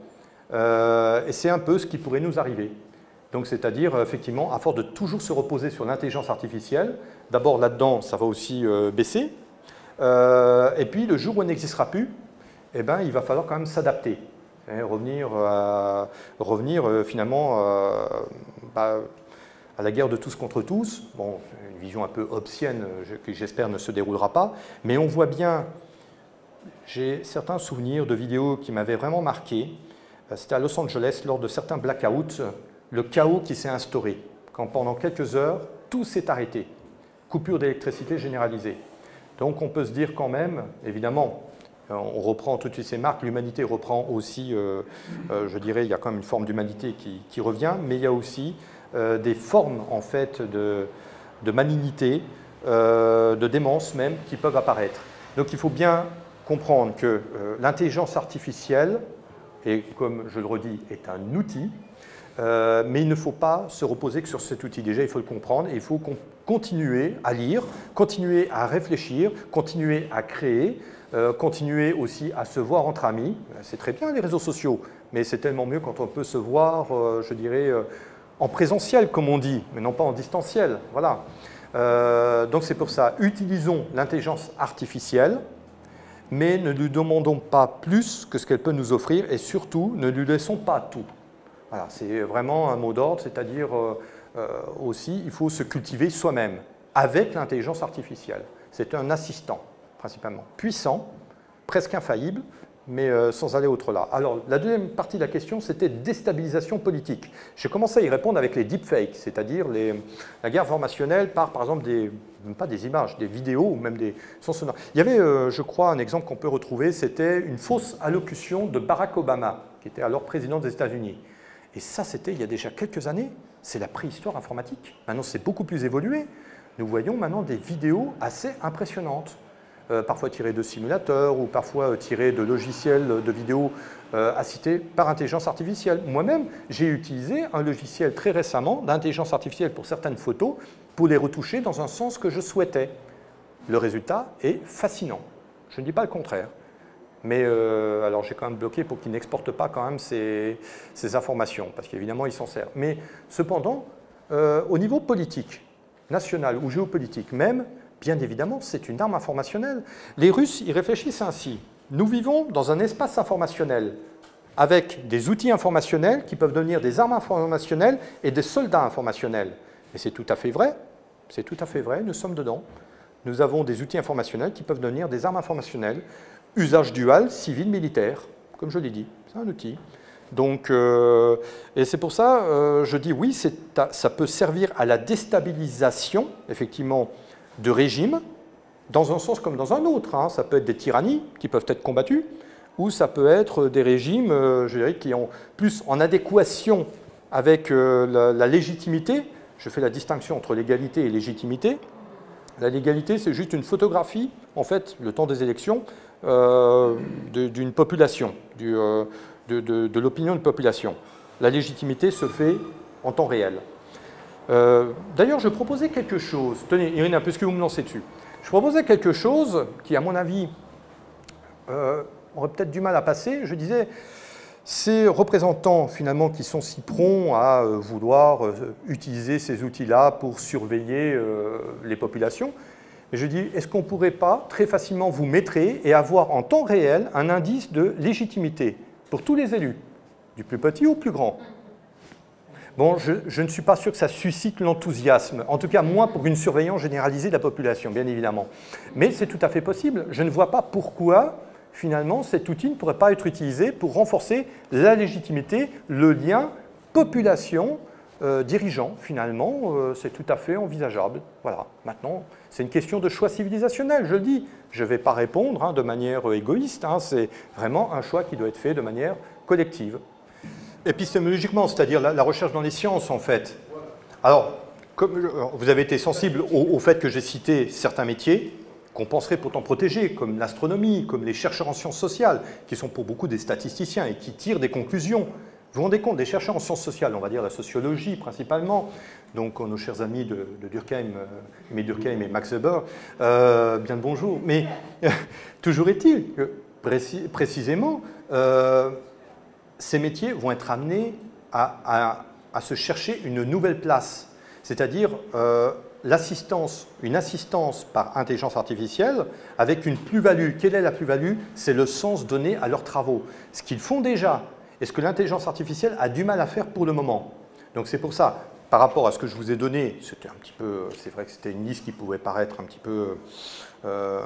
et c'est un peu ce qui pourrait nous arriver. Donc c'est-à-dire, effectivement, à force de toujours se reposer sur l'intelligence artificielle, d'abord là-dedans, ça va aussi baisser. et puis le jour où elle n'existera plus, eh ben, il va falloir quand même s'adapter. Hein, revenir, revenir euh, finalement euh, bah, à la guerre de tous contre tous. Bon, une vision un peu obscienne qui j'espère ne se déroulera pas, mais on voit bien, j'ai certains souvenirs de vidéos qui m'avaient vraiment marqué. Euh, c'était à Los Angeles lors de certains blackouts, le chaos qui s'est instauré, quand pendant quelques heures, tout s'est arrêté. Coupure d'électricité généralisée. Donc on peut se dire quand même, évidemment, euh, on reprend toutes ces marques, l'humanité reprend aussi, euh, je dirais, il y a quand même une forme d'humanité qui, revient, mais il y a aussi des formes en fait de, de malignité, de démence même, qui peuvent apparaître. Donc il faut bien comprendre que l'intelligence artificielle, et comme je le redis, est un outil, mais il ne faut pas se reposer que sur cet outil. Déjà, il faut le comprendre et il faut continuer à lire, continuer à réfléchir, continuer à créer, euh, continuer aussi à se voir entre amis. C'est très bien les réseaux sociaux, mais c'est tellement mieux quand on peut se voir, euh, je dirais, euh, en présentiel, comme on dit, mais non pas en distanciel. Voilà. donc c'est pour ça, utilisons l'intelligence artificielle, mais ne lui demandons pas plus que ce qu'elle peut nous offrir, et surtout, ne lui laissons pas tout. Voilà, c'est vraiment un mot d'ordre, c'est-à-dire aussi, il faut se cultiver soi-même avec l'intelligence artificielle. C'est un assistant principalement. Puissant, presque infaillible, mais euh, sans aller au-delà. Alors, la deuxième partie de la question, c'était déstabilisation politique. J'ai commencé à y répondre avec les deepfakes, c'est-à-dire la guerre formationnelle par, par exemple, des, pas des images, des vidéos ou même des sons sonores. Il y avait, euh, je crois, un exemple qu'on peut retrouver, c'était une fausse allocution de Barack Obama, qui était alors président des États-Unis. Et ça, c'était il y a déjà quelques années. C'est la préhistoire informatique. Maintenant, c'est beaucoup plus évolué. Nous voyons maintenant des vidéos assez impressionnantes. Euh, parfois tirés de simulateurs ou parfois euh, tirés de logiciels de vidéo euh, assistés par intelligence artificielle. Moi-même, j'ai utilisé un logiciel très récemment d'intelligence artificielle pour certaines photos pour les retoucher dans un sens que je souhaitais. Le résultat est fascinant. Je ne dis pas le contraire. Mais alors j'ai quand même bloqué pour qu'il n'exporte pas quand même ces, ces informations, parce qu'évidemment il s'en sert. Mais cependant, au niveau politique, national ou géopolitique même, Bien évidemment, c'est une arme informationnelle. Les Russes y réfléchissent ainsi. Nous vivons dans un espace informationnel avec des outils informationnels qui peuvent devenir des armes informationnelles et des soldats informationnels. Et c'est tout à fait vrai. C'est tout à fait vrai, nous sommes dedans. Nous avons des outils informationnels qui peuvent devenir des armes informationnelles, usage dual, civil, militaire, comme je l'ai dit. C'est un outil. Donc, euh, et c'est pour ça, euh, je dis oui, ça peut servir à la déstabilisation, effectivement, de régime, dans un sens comme dans un autre. Hein. Ça peut être des tyrannies qui peuvent être combattues, ou ça peut être des régimes, euh, je dirais, qui ont plus en adéquation avec euh, la, légitimité. Je fais la distinction entre légalité et légitimité. La légalité, c'est juste une photographie, en fait, le temps des élections, euh, d'une population, de, de l'opinion d'une population. La légitimité se fait en temps réel. Euh, d'ailleurs, je proposais quelque chose. Tenez, Irina, puisque vous me lancez dessus. Je proposais quelque chose qui, à mon avis, euh, aurait peut-être du mal à passer. Je disais, ces représentants, finalement, qui sont si prompts à euh, vouloir utiliser ces outils-là pour surveiller les populations, je dis, est-ce qu'on ne pourrait pas très facilement vous mettre et avoir en temps réel un indice de légitimité pour tous les élus, du plus petit au plus grand? Bon, je, ne suis pas sûr que ça suscite l'enthousiasme, en tout cas moins pour une surveillance généralisée de la population, bien évidemment. Mais c'est tout à fait possible. Je ne vois pas pourquoi, finalement, cet outil ne pourrait pas être utilisé pour renforcer la légitimité, le lien population euh, dirigeant, finalement, euh, c'est tout à fait envisageable. Voilà. Maintenant, c'est une question de choix civilisationnel, je le dis. Je ne vais pas répondre hein, de manière égoïste, hein. c'est vraiment un choix qui doit être fait de manière collective. Épistémologiquement, c'est-à-dire la, recherche dans les sciences, en fait. Alors, euh, vous avez été sensible au, fait que j'ai cité certains métiers qu'on penserait pourtant protéger, comme l'astronomie, comme les chercheurs en sciences sociales, qui sont pour beaucoup des statisticiens et qui tirent des conclusions vous vous rendez compte, des chercheurs en sciences sociales, on va dire la sociologie principalement, donc nos chers amis de, Durkheim, euh, Durkheim et Max Weber, euh, bien le bonjour. Mais toujours est-il que précisément, euh, ces métiers vont être amenés à, se chercher une nouvelle place, c'est-à-dire l'assistance, une assistance par intelligence artificielle avec une plus-value. Quelle est la plus-value? C'est le sens donné à leurs travaux. Ce qu'ils font déjà, et ce que l'intelligence artificielle a du mal à faire pour le moment. Donc c'est pour ça, par rapport à ce que je vous ai donné, c'est vrai que c'était une liste qui pouvait paraître un petit peu euh,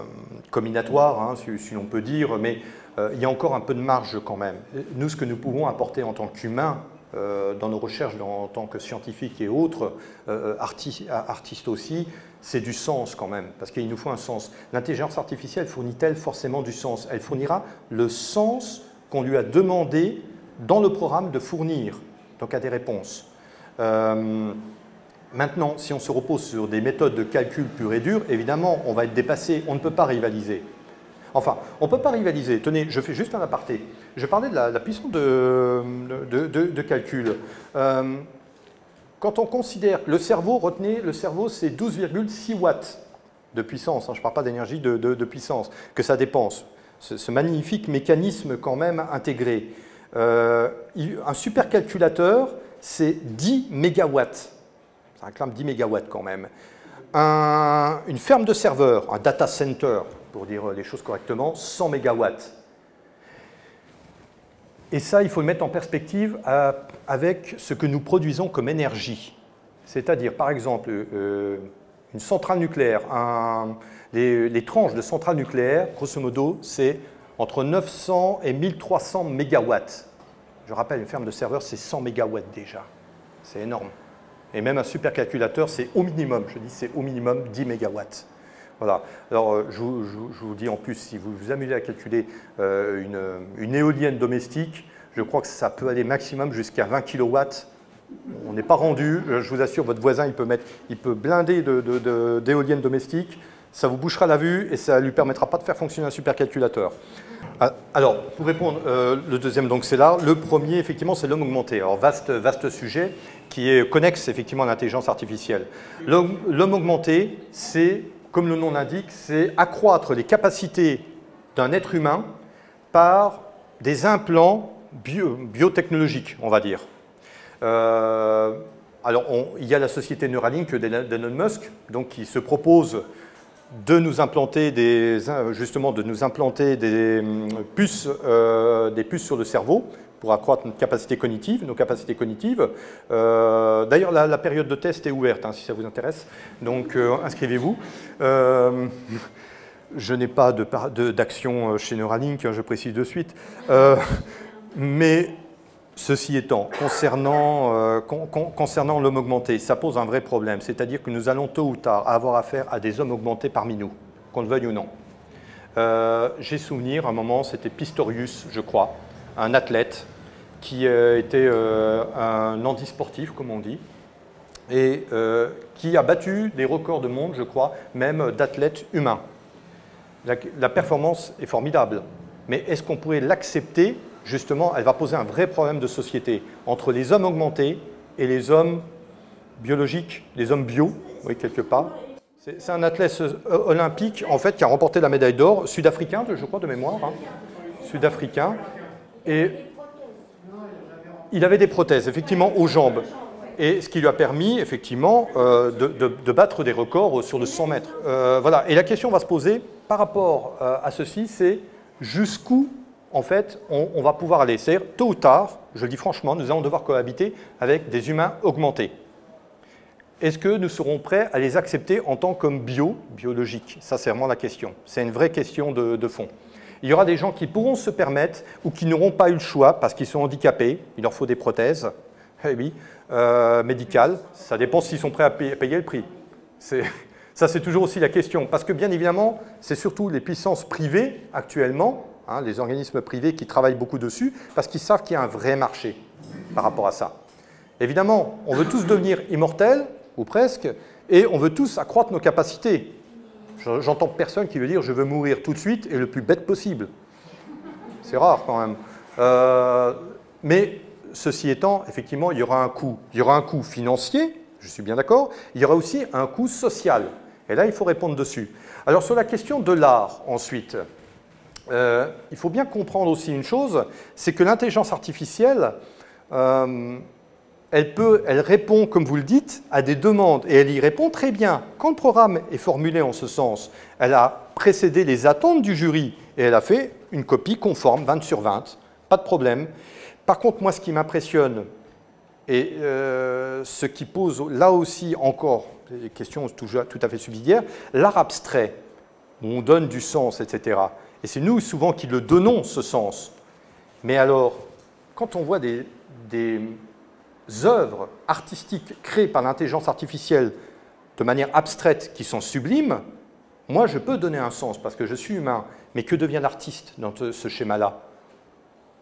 combinatoire, hein, si, l'on peut dire, mais euh, il y a encore un peu de marge quand même. Nous, ce que nous pouvons apporter en tant qu'humains, euh, dans nos recherches en tant que scientifiques et autres, artistes aussi, c'est du sens quand même, parce qu'il nous faut un sens. L'intelligence artificielle fournit-elle forcément du sens? Elle fournira le sens qu'on lui a demandé dans le programme de fournir, donc à des réponses. Euh, maintenant, si on se repose sur des méthodes de calcul pures et dures, évidemment, on va être dépassé, on ne peut pas rivaliser. Enfin, on ne peut pas rivaliser. Tenez, je fais juste un aparté. Je parlais de la, puissance de, calcul. Euh, quand on considère le cerveau, retenez, le cerveau c'est 12,6 watts de puissance, hein, je ne parle pas d'énergie de, puissance, que ça dépense. ce, magnifique mécanisme quand même intégré. Euh, un supercalculateur, c'est 10 mégawatts. Ça réclame 10 mégawatts quand même. une ferme de serveurs, un data center, pour dire les choses correctement, 100 mégawatts. Et ça, il faut le mettre en perspective avec ce que nous produisons comme énergie. C'est-à-dire, par exemple, euh, une centrale nucléaire, les, les, tranches de centrales nucléaires, grosso modo, c'est entre 900 et 1300 mégawatts. Je rappelle, une ferme de serveurs, c'est 100 mégawatts déjà. C'est énorme. Et même un supercalculateur, c'est au minimum, je dis c'est au minimum 10 mégawatts. Voilà. Alors, euh, je vous, dis en plus, si vous vous amusez à calculer euh, une, éolienne domestique, je crois que ça peut aller maximum jusqu'à 20 kW. On n'est pas rendu, euh, je vous assure, votre voisin, il peut, mettre, il peut blinder d'éoliennes domestiques ça vous bouchera la vue et ça ne lui permettra pas de faire fonctionner un supercalculateur. Ah, alors, pour répondre, le deuxième, donc c'est là. Le premier, effectivement, c'est l'homme augmenté. Alors, vaste, vaste sujet qui est connexe, effectivement, à l'intelligence artificielle. L'homme augmenté, c'est, comme le nom l'indique, c'est accroître les capacités d'un être humain par des implants biotechnologiques, on va dire. Euh, alors, il y a la société Neuralink d'Elon Musk, qui se propose de nous implanter des, hum, euh, des puces sur le cerveau pour accroître notre capacité cognitive, nos capacités cognitives. Euh, d'ailleurs, la, période de test est ouverte, hein, si ça vous intéresse. Donc, euh, inscrivez-vous. je n'ai pas d'action chez Neuralink, hein, je précise de suite. mais Ceci étant, concernant, euh, l'homme augmenté, ça pose un vrai problème, c'est-à-dire que nous allons tôt ou tard avoir affaire à des hommes augmentés parmi nous, qu'on le veuille ou non. Euh, j'ai souvenir, à un moment, c'était Pistorius, je crois, un athlète qui euh, était un handisportif, comme on dit, et qui a battu des records de monde, je crois, même d'athlètes humains. la performance est formidable, mais est-ce qu'on pourrait l'accepter? Justement, elle va poser un vrai problème de société entre les hommes augmentés et les hommes biologiques, les hommes bio, oui, quelque part. C'est un athlète euh, olympique, en fait, qui a remporté la médaille d'or, sud-africain, je crois, de mémoire, hein. sud-africain. Et il avait des prothèses, effectivement, aux jambes. Et ce qui lui a permis, effectivement, euh, de, battre des records sur le 100 mètres. Euh, voilà. Et la question va se poser par rapport à ceci, c'est jusqu'où en fait, on, va pouvoir aller? C'est-à-dire, tôt ou tard, je le dis franchement, nous allons devoir cohabiter avec des humains augmentés. Est-ce que nous serons prêts à les accepter en tant que bio, biologiques Ça, c'est vraiment la question. C'est une vraie question de, fond. Il y aura des gens qui pourront se permettre ou qui n'auront pas eu le choix parce qu'ils sont handicapés, il leur faut des prothèses, eh oui, euh, médicales. Ça dépend s'ils sont prêts à payer, le prix. Ça, c'est toujours aussi la question. Parce que, bien évidemment, c'est surtout les puissances privées actuellement, hein, les organismes privés qui travaillent beaucoup dessus, parce qu'ils savent qu'il y a un vrai marché par rapport à ça. Évidemment, on veut tous devenir immortels, ou presque, et on veut tous accroître nos capacités. J'entends personne qui veut dire je veux mourir tout de suite et le plus bête possible. C'est rare quand même. Euh, mais ceci étant, effectivement, il y aura un coût. Il y aura un coût financier, je suis bien d'accord. Il y aura aussi un coût social. Et là, il faut répondre dessus. Alors sur la question de l'art, ensuite, euh, il faut bien comprendre aussi une chose, c'est que l'intelligence artificielle, euh, elle, répond, comme vous le dites, à des demandes, et elle y répond très bien. Quand le programme est formulé en ce sens, elle a précédé les attentes du jury, et elle a fait une copie conforme, 20 sur 20, pas de problème. Par contre, moi, ce qui m'impressionne, et euh, ce qui pose là aussi encore des questions tout, à fait subsidiaires, l'art abstrait, où on donne du sens, etc. Et c'est nous souvent qui le donnons, ce sens. Mais alors, quand on voit des œuvres artistiques créées par l'intelligence artificielle de manière abstraite qui sont sublimes, moi je peux donner un sens parce que je suis humain. Mais que devient l'artiste dans ce schéma-là?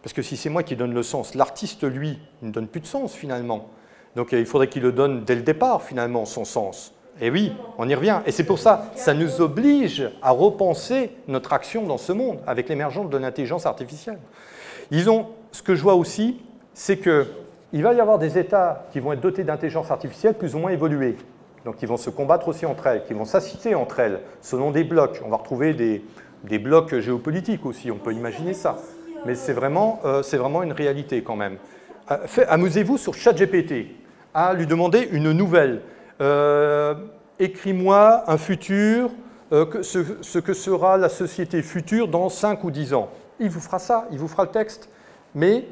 Parce que si c'est moi qui donne le sens, l'artiste, lui, ne donne plus de sens finalement. Donc il faudrait qu'il le donne dès le départ finalement, son sens. Et oui, on y revient. Et c'est pour ça, ça nous oblige à repenser notre action dans ce monde avec l'émergence de l'intelligence artificielle. Disons, ce que je vois aussi, c'est que il va y avoir des États qui vont être dotés d'intelligence artificielle plus ou moins évoluée. Donc ils vont se combattre aussi entre elles, qui vont s'assister entre elles, selon des blocs. On va retrouver des, blocs géopolitiques aussi, on peut imaginer ça. Mais c'est vraiment, euh, une réalité quand même. Euh, amusez-vous sur ChatGPT à lui demander une nouvelle. Euh, écris-moi un futur, ce, ce, que sera la société future dans 5 ou 10 ans. Il vous fera ça, il vous fera le texte. Mais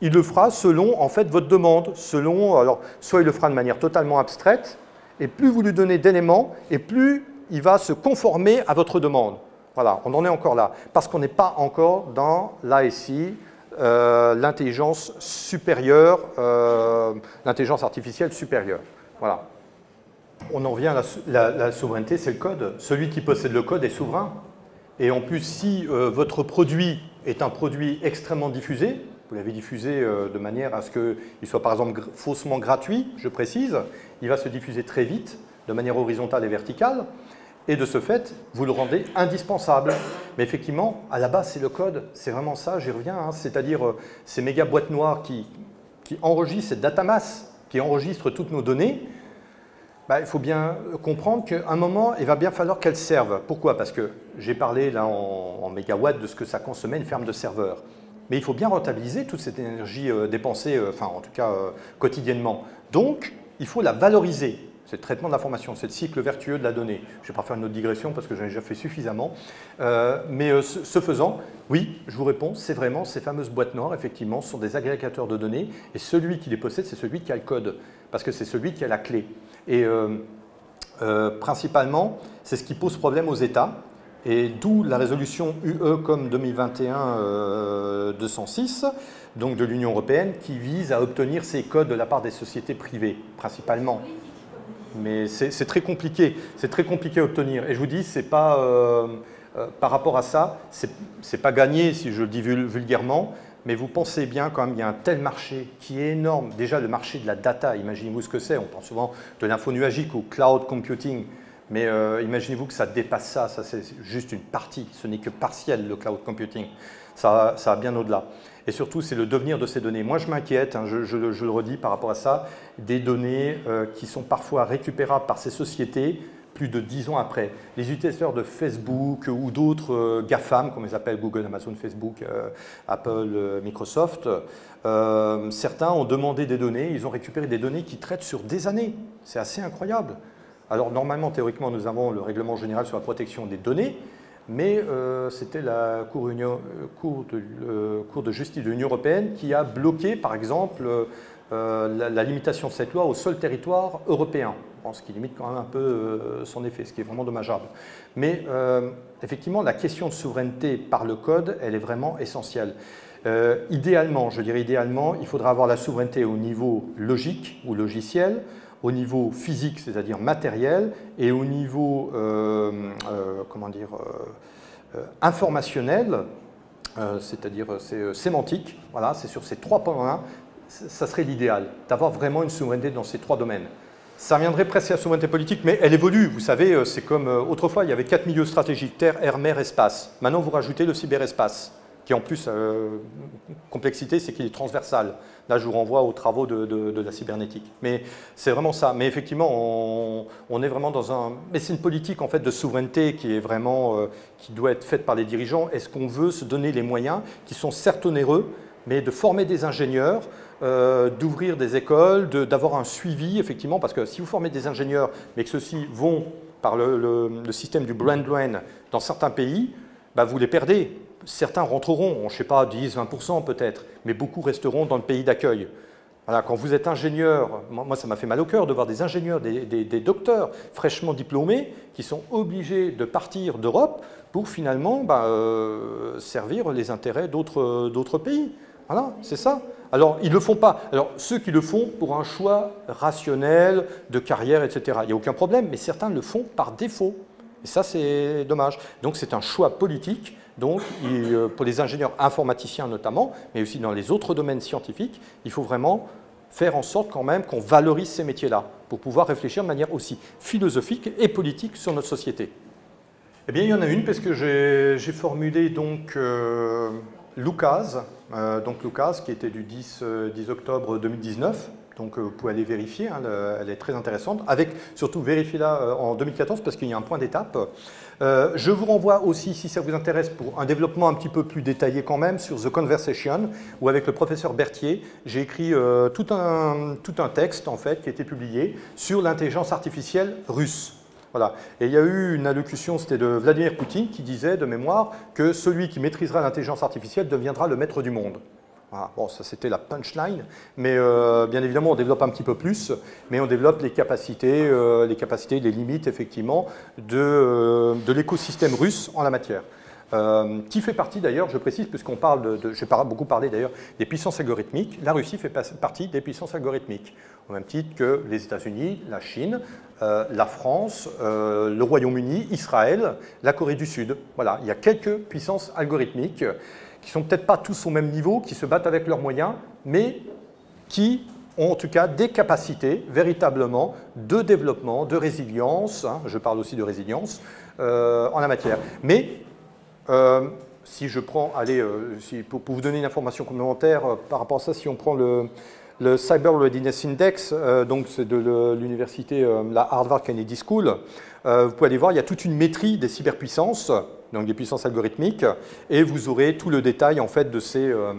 il le fera selon en fait votre demande, selon alors soit il le fera de manière totalement abstraite, et plus vous lui donnez d'éléments, et plus il va se conformer à votre demande. Voilà, on en est encore là, parce qu'on n'est pas encore dans l'ASI, euh, l'intelligence supérieure, euh, l'intelligence artificielle supérieure. Voilà. On en vient à la, souveraineté, c'est le code. Celui qui possède le code est souverain. Et en plus, si euh, votre produit est un produit extrêmement diffusé, vous l'avez diffusé euh, de manière à ce qu'il soit par exemple faussement gratuit, je précise, il va se diffuser très vite, de manière horizontale et verticale, et de ce fait, vous le rendez indispensable. Mais effectivement, à la base, c'est le code, c'est vraiment ça, j'y reviens, hein. c'est-à-dire euh, ces méga boîtes noires qui, enregistrent cette data mass, qui enregistrent toutes nos données, bah, il faut bien comprendre qu'à un moment, il va bien falloir qu'elles servent. Pourquoi? Parce que j'ai parlé là en, en mégawatts de ce que ça consommait une ferme de serveurs. Mais il faut bien rentabiliser toute cette énergie euh, dépensée, euh, enfin en tout cas euh, quotidiennement. Donc, il faut la valoriser. C'est le traitement de l'information, c'est le cycle vertueux de la donnée. Je ne vais pas faire une autre digression parce que j'en ai déjà fait suffisamment. mais ce, faisant, oui, je vous réponds, c'est vraiment ces fameuses boîtes noires, effectivement, sont des agrégateurs de données. Et celui qui les possède, c'est celui qui a le code, parce que c'est celui qui a la clé. Et principalement, c'est ce qui pose problème aux États et d'où la résolution UE comme 2021-206, euh, donc de l'Union européenne, qui vise à obtenir ces codes de la part des sociétés privées, principalement. Mais c'est très compliqué, c'est très compliqué à obtenir. Et je vous dis, c'est pas, euh, euh, par rapport à ça, c'est pas gagné, si je le dis vulgairement, mais vous pensez bien quand même, il y a un tel marché qui est énorme. Déjà, le marché de la data, imaginez-vous ce que c'est. On pense souvent de l'info nuagique ou cloud computing. Mais euh, imaginez-vous que ça dépasse ça, ça c'est juste une partie, ce n'est que partiel le cloud computing, ça, ça va bien au-delà. Et surtout, c'est le devenir de ces données. Moi, je m'inquiète, hein, je, le redis par rapport à ça, des données euh, qui sont parfois récupérables par ces sociétés plus de dix ans après. Les utilisateurs de Facebook ou d'autres euh, GAFAM, comme ils appellent Google, Amazon, Facebook, Apple, Microsoft, certains ont demandé des données, ils ont récupéré des données qui traitent sur des années. C'est assez incroyable. Alors normalement, théoriquement, nous avons le règlement général sur la protection des données, mais euh, c'était la cour, de, cour, de, justice de l'Union européenne qui a bloqué, par exemple, la, limitation de cette loi au seul territoire européen, ce qui limite quand même un peu son effet, ce qui est vraiment dommageable. Mais effectivement, la question de souveraineté par le code, elle est vraiment essentielle. Euh, idéalement, je dirais idéalement, il faudra avoir la souveraineté au niveau logique ou logiciel, au niveau physique, c'est-à-dire matériel, et au niveau euh, euh, comment dire, informationnel, c'est-à-dire sémantique. Voilà, c'est sur ces trois points-là, ça serait l'idéal, d'avoir vraiment une souveraineté dans ces trois domaines. Ça reviendrait presque à la souveraineté politique, mais elle évolue. Vous savez, c'est comme autrefois, il y avait quatre milieux stratégiques, terre, air, mer, espace. Maintenant, vous rajoutez le cyberespace qui en plus, euh, complexité, c'est qu'il est transversal. Là, je vous renvoie aux travaux de, la cybernétique. Mais c'est vraiment ça. Mais effectivement, on, est vraiment dans un... Mais c'est une politique en fait de souveraineté qui est vraiment... Euh, qui doit être faite par les dirigeants. Est-ce qu'on veut se donner les moyens, qui sont certes onéreux, mais de former des ingénieurs, euh, d'ouvrir des écoles, d'avoir un suivi, effectivement, parce que si vous formez des ingénieurs, mais que ceux-ci vont par le, système du brand drain dans certains pays, bah, vous les perdez certains rentreront, je ne sais pas, 10, 20% peut-être, mais beaucoup resteront dans le pays d'accueil. Voilà, quand vous êtes ingénieur, moi ça m'a fait mal au cœur de voir des ingénieurs, des, docteurs fraîchement diplômés qui sont obligés de partir d'Europe pour finalement bah, euh, servir les intérêts d'autres pays. Voilà, c'est ça. Alors, ils ne le font pas. Alors, ceux qui le font pour un choix rationnel, de carrière, etc., il n'y a aucun problème, mais certains le font par défaut. Et ça, c'est dommage. Donc, c'est un choix politique donc, euh, pour les ingénieurs informaticiens notamment, mais aussi dans les autres domaines scientifiques, il faut vraiment faire en sorte quand même qu'on valorise ces métiers-là pour pouvoir réfléchir de manière aussi philosophique et politique sur notre société. Eh bien, il y en a une parce que j'ai formulé donc euh, Lucas, euh, donc Lucas qui était du 10, 10 octobre 2019, donc vous pouvez aller vérifier, hein, elle est très intéressante, avec surtout vérifiez-la en 2014 parce qu'il y a un point d'étape. Euh, je vous renvoie aussi, si ça vous intéresse, pour un développement un petit peu plus détaillé quand même, sur The Conversation, où avec le professeur Berthier, j'ai écrit euh, tout, un, tout un texte, en fait, qui a été publié sur l'intelligence artificielle russe. Voilà. Et il y a eu une allocution, c'était de Vladimir Poutine, qui disait de mémoire que celui qui maîtrisera l'intelligence artificielle deviendra le maître du monde. Bon, ça c'était la punchline, mais euh, bien évidemment on développe un petit peu plus, mais on développe les capacités, euh, les capacités, les limites effectivement de, euh, de l'écosystème russe en la matière. qui fait partie d'ailleurs, je précise, puisqu'on parle de, j'ai beaucoup parlé d'ailleurs des puissances algorithmiques, la Russie fait partie des puissances algorithmiques, au même titre que les États-Unis, la Chine, la France, le Royaume-Uni, Israël, la Corée du Sud. Voilà, il y a quelques puissances algorithmiques qui sont peut-être pas tous au même niveau, qui se battent avec leurs moyens, mais qui ont en tout cas des capacités véritablement de développement, de résilience, hein, je parle aussi de résilience, euh, en la matière. Mais euh, si je prends, allez, euh, pour, vous donner une information complémentaire par rapport à ça, si on prend le, le Cyber Readiness Index, donc c'est de l'université, la Harvard Kennedy School, vous pouvez aller voir, il y a toute une maîtrise des cyberpuissances, donc des puissances algorithmiques, et vous aurez tout le détail en fait de ces, euh,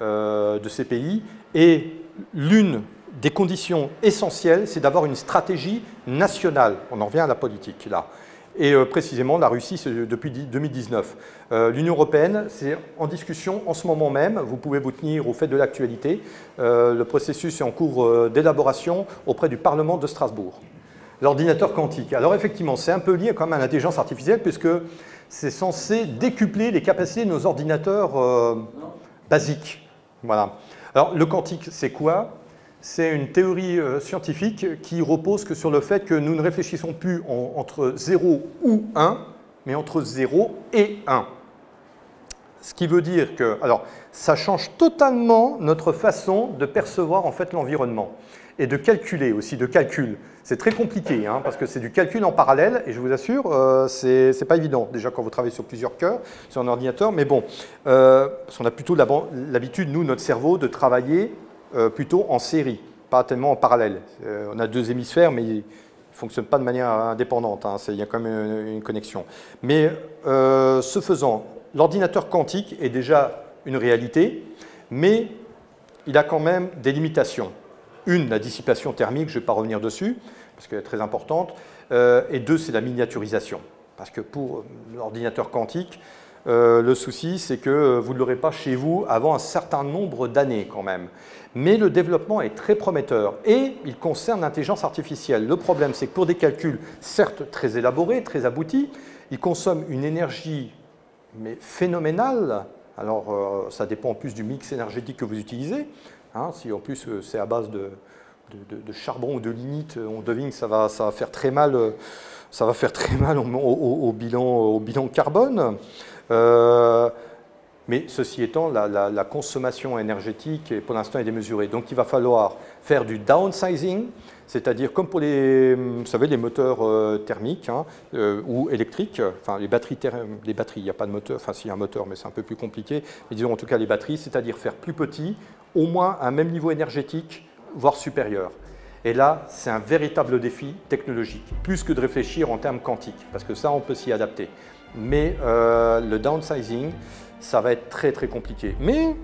euh, de ces pays. Et l'une des conditions essentielles, c'est d'avoir une stratégie nationale. On en revient à la politique là. Et euh, précisément, la Russie, c'est depuis 2019. L'Union européenne, c'est en discussion en ce moment même. Vous pouvez vous tenir au fait de l'actualité. le processus est en cours d'élaboration auprès du Parlement de Strasbourg. L'ordinateur quantique. Alors effectivement, c'est un peu lié quand même à l'intelligence artificielle, puisque c'est censé décupler les capacités de nos ordinateurs euh, basiques. Voilà. Alors, le quantique, c'est quoi? C'est une théorie euh, scientifique qui repose que sur le fait que nous ne réfléchissons plus entre 0 ou 1, mais entre 0 et 1. Ce qui veut dire que, alors, ça change totalement notre façon de percevoir en fait l'environnement et de calculer aussi, de calcul. C'est très compliqué, hein, parce que c'est du calcul en parallèle, et je vous assure, euh, ce c'est pas évident, déjà quand vous travaillez sur plusieurs cœurs, sur un ordinateur, mais bon, euh, parce qu'on a plutôt l'habitude, nous, notre cerveau, de travailler euh, plutôt en série, pas tellement en parallèle. on a deux hémisphères, mais ils ne fonctionnent pas de manière indépendante, hein, il y a quand même une, connexion. Mais ce faisant, l'ordinateur quantique est déjà une réalité, mais il a quand même des limitations. Une, la dissipation thermique, je ne vais pas revenir dessus, parce qu'elle est très importante. Euh, et deux, c'est la miniaturisation. Parce que pour l'ordinateur quantique, euh, le souci, c'est que vous ne l'aurez pas chez vous avant un certain nombre d'années quand même. Mais le développement est très prometteur et il concerne l'intelligence artificielle. Le problème, c'est que pour des calculs, certes très élaborés, très aboutis, ils consomment une énergie mais phénoménale. Alors, euh, ça dépend en plus du mix énergétique que vous utilisez. Hein. si en plus euh, c'est à base de, charbon ou de lignite, on devine que ça va, faire très mal, ça va faire très mal au, bilan, au bilan carbone. Euh, mais ceci étant, la, consommation énergétique, pour l'instant, est démesurée. Donc il va falloir faire du downsizing, c'est-à-dire comme pour les, vous savez, les moteurs euh, thermiques hein, euh, ou électriques, enfin les batteries, les batteries, il n'y a pas de moteur, enfin s'il y a un moteur, mais c'est un peu plus compliqué, mais disons en tout cas les batteries, c'est-à-dire faire plus petit, au moins un même niveau énergétique, voire supérieur. Et là, c'est un véritable défi technologique, plus que de réfléchir en termes quantiques, parce que ça, on peut s'y adapter mais euh, le downsizing, ça va être très très compliqué. Mais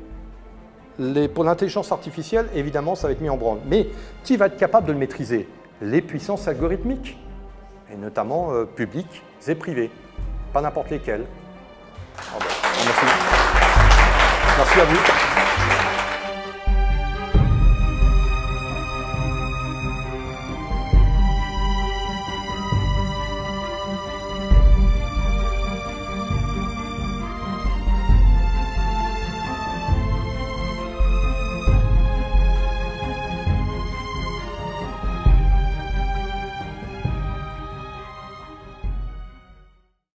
pour l'intelligence artificielle, évidemment, ça va être mis en branle. Mais qui va être capable de le maîtriser? Les puissances algorithmiques, et notamment euh, publiques et privées, pas n'importe lesquelles. Ah ben, merci. Merci à vous.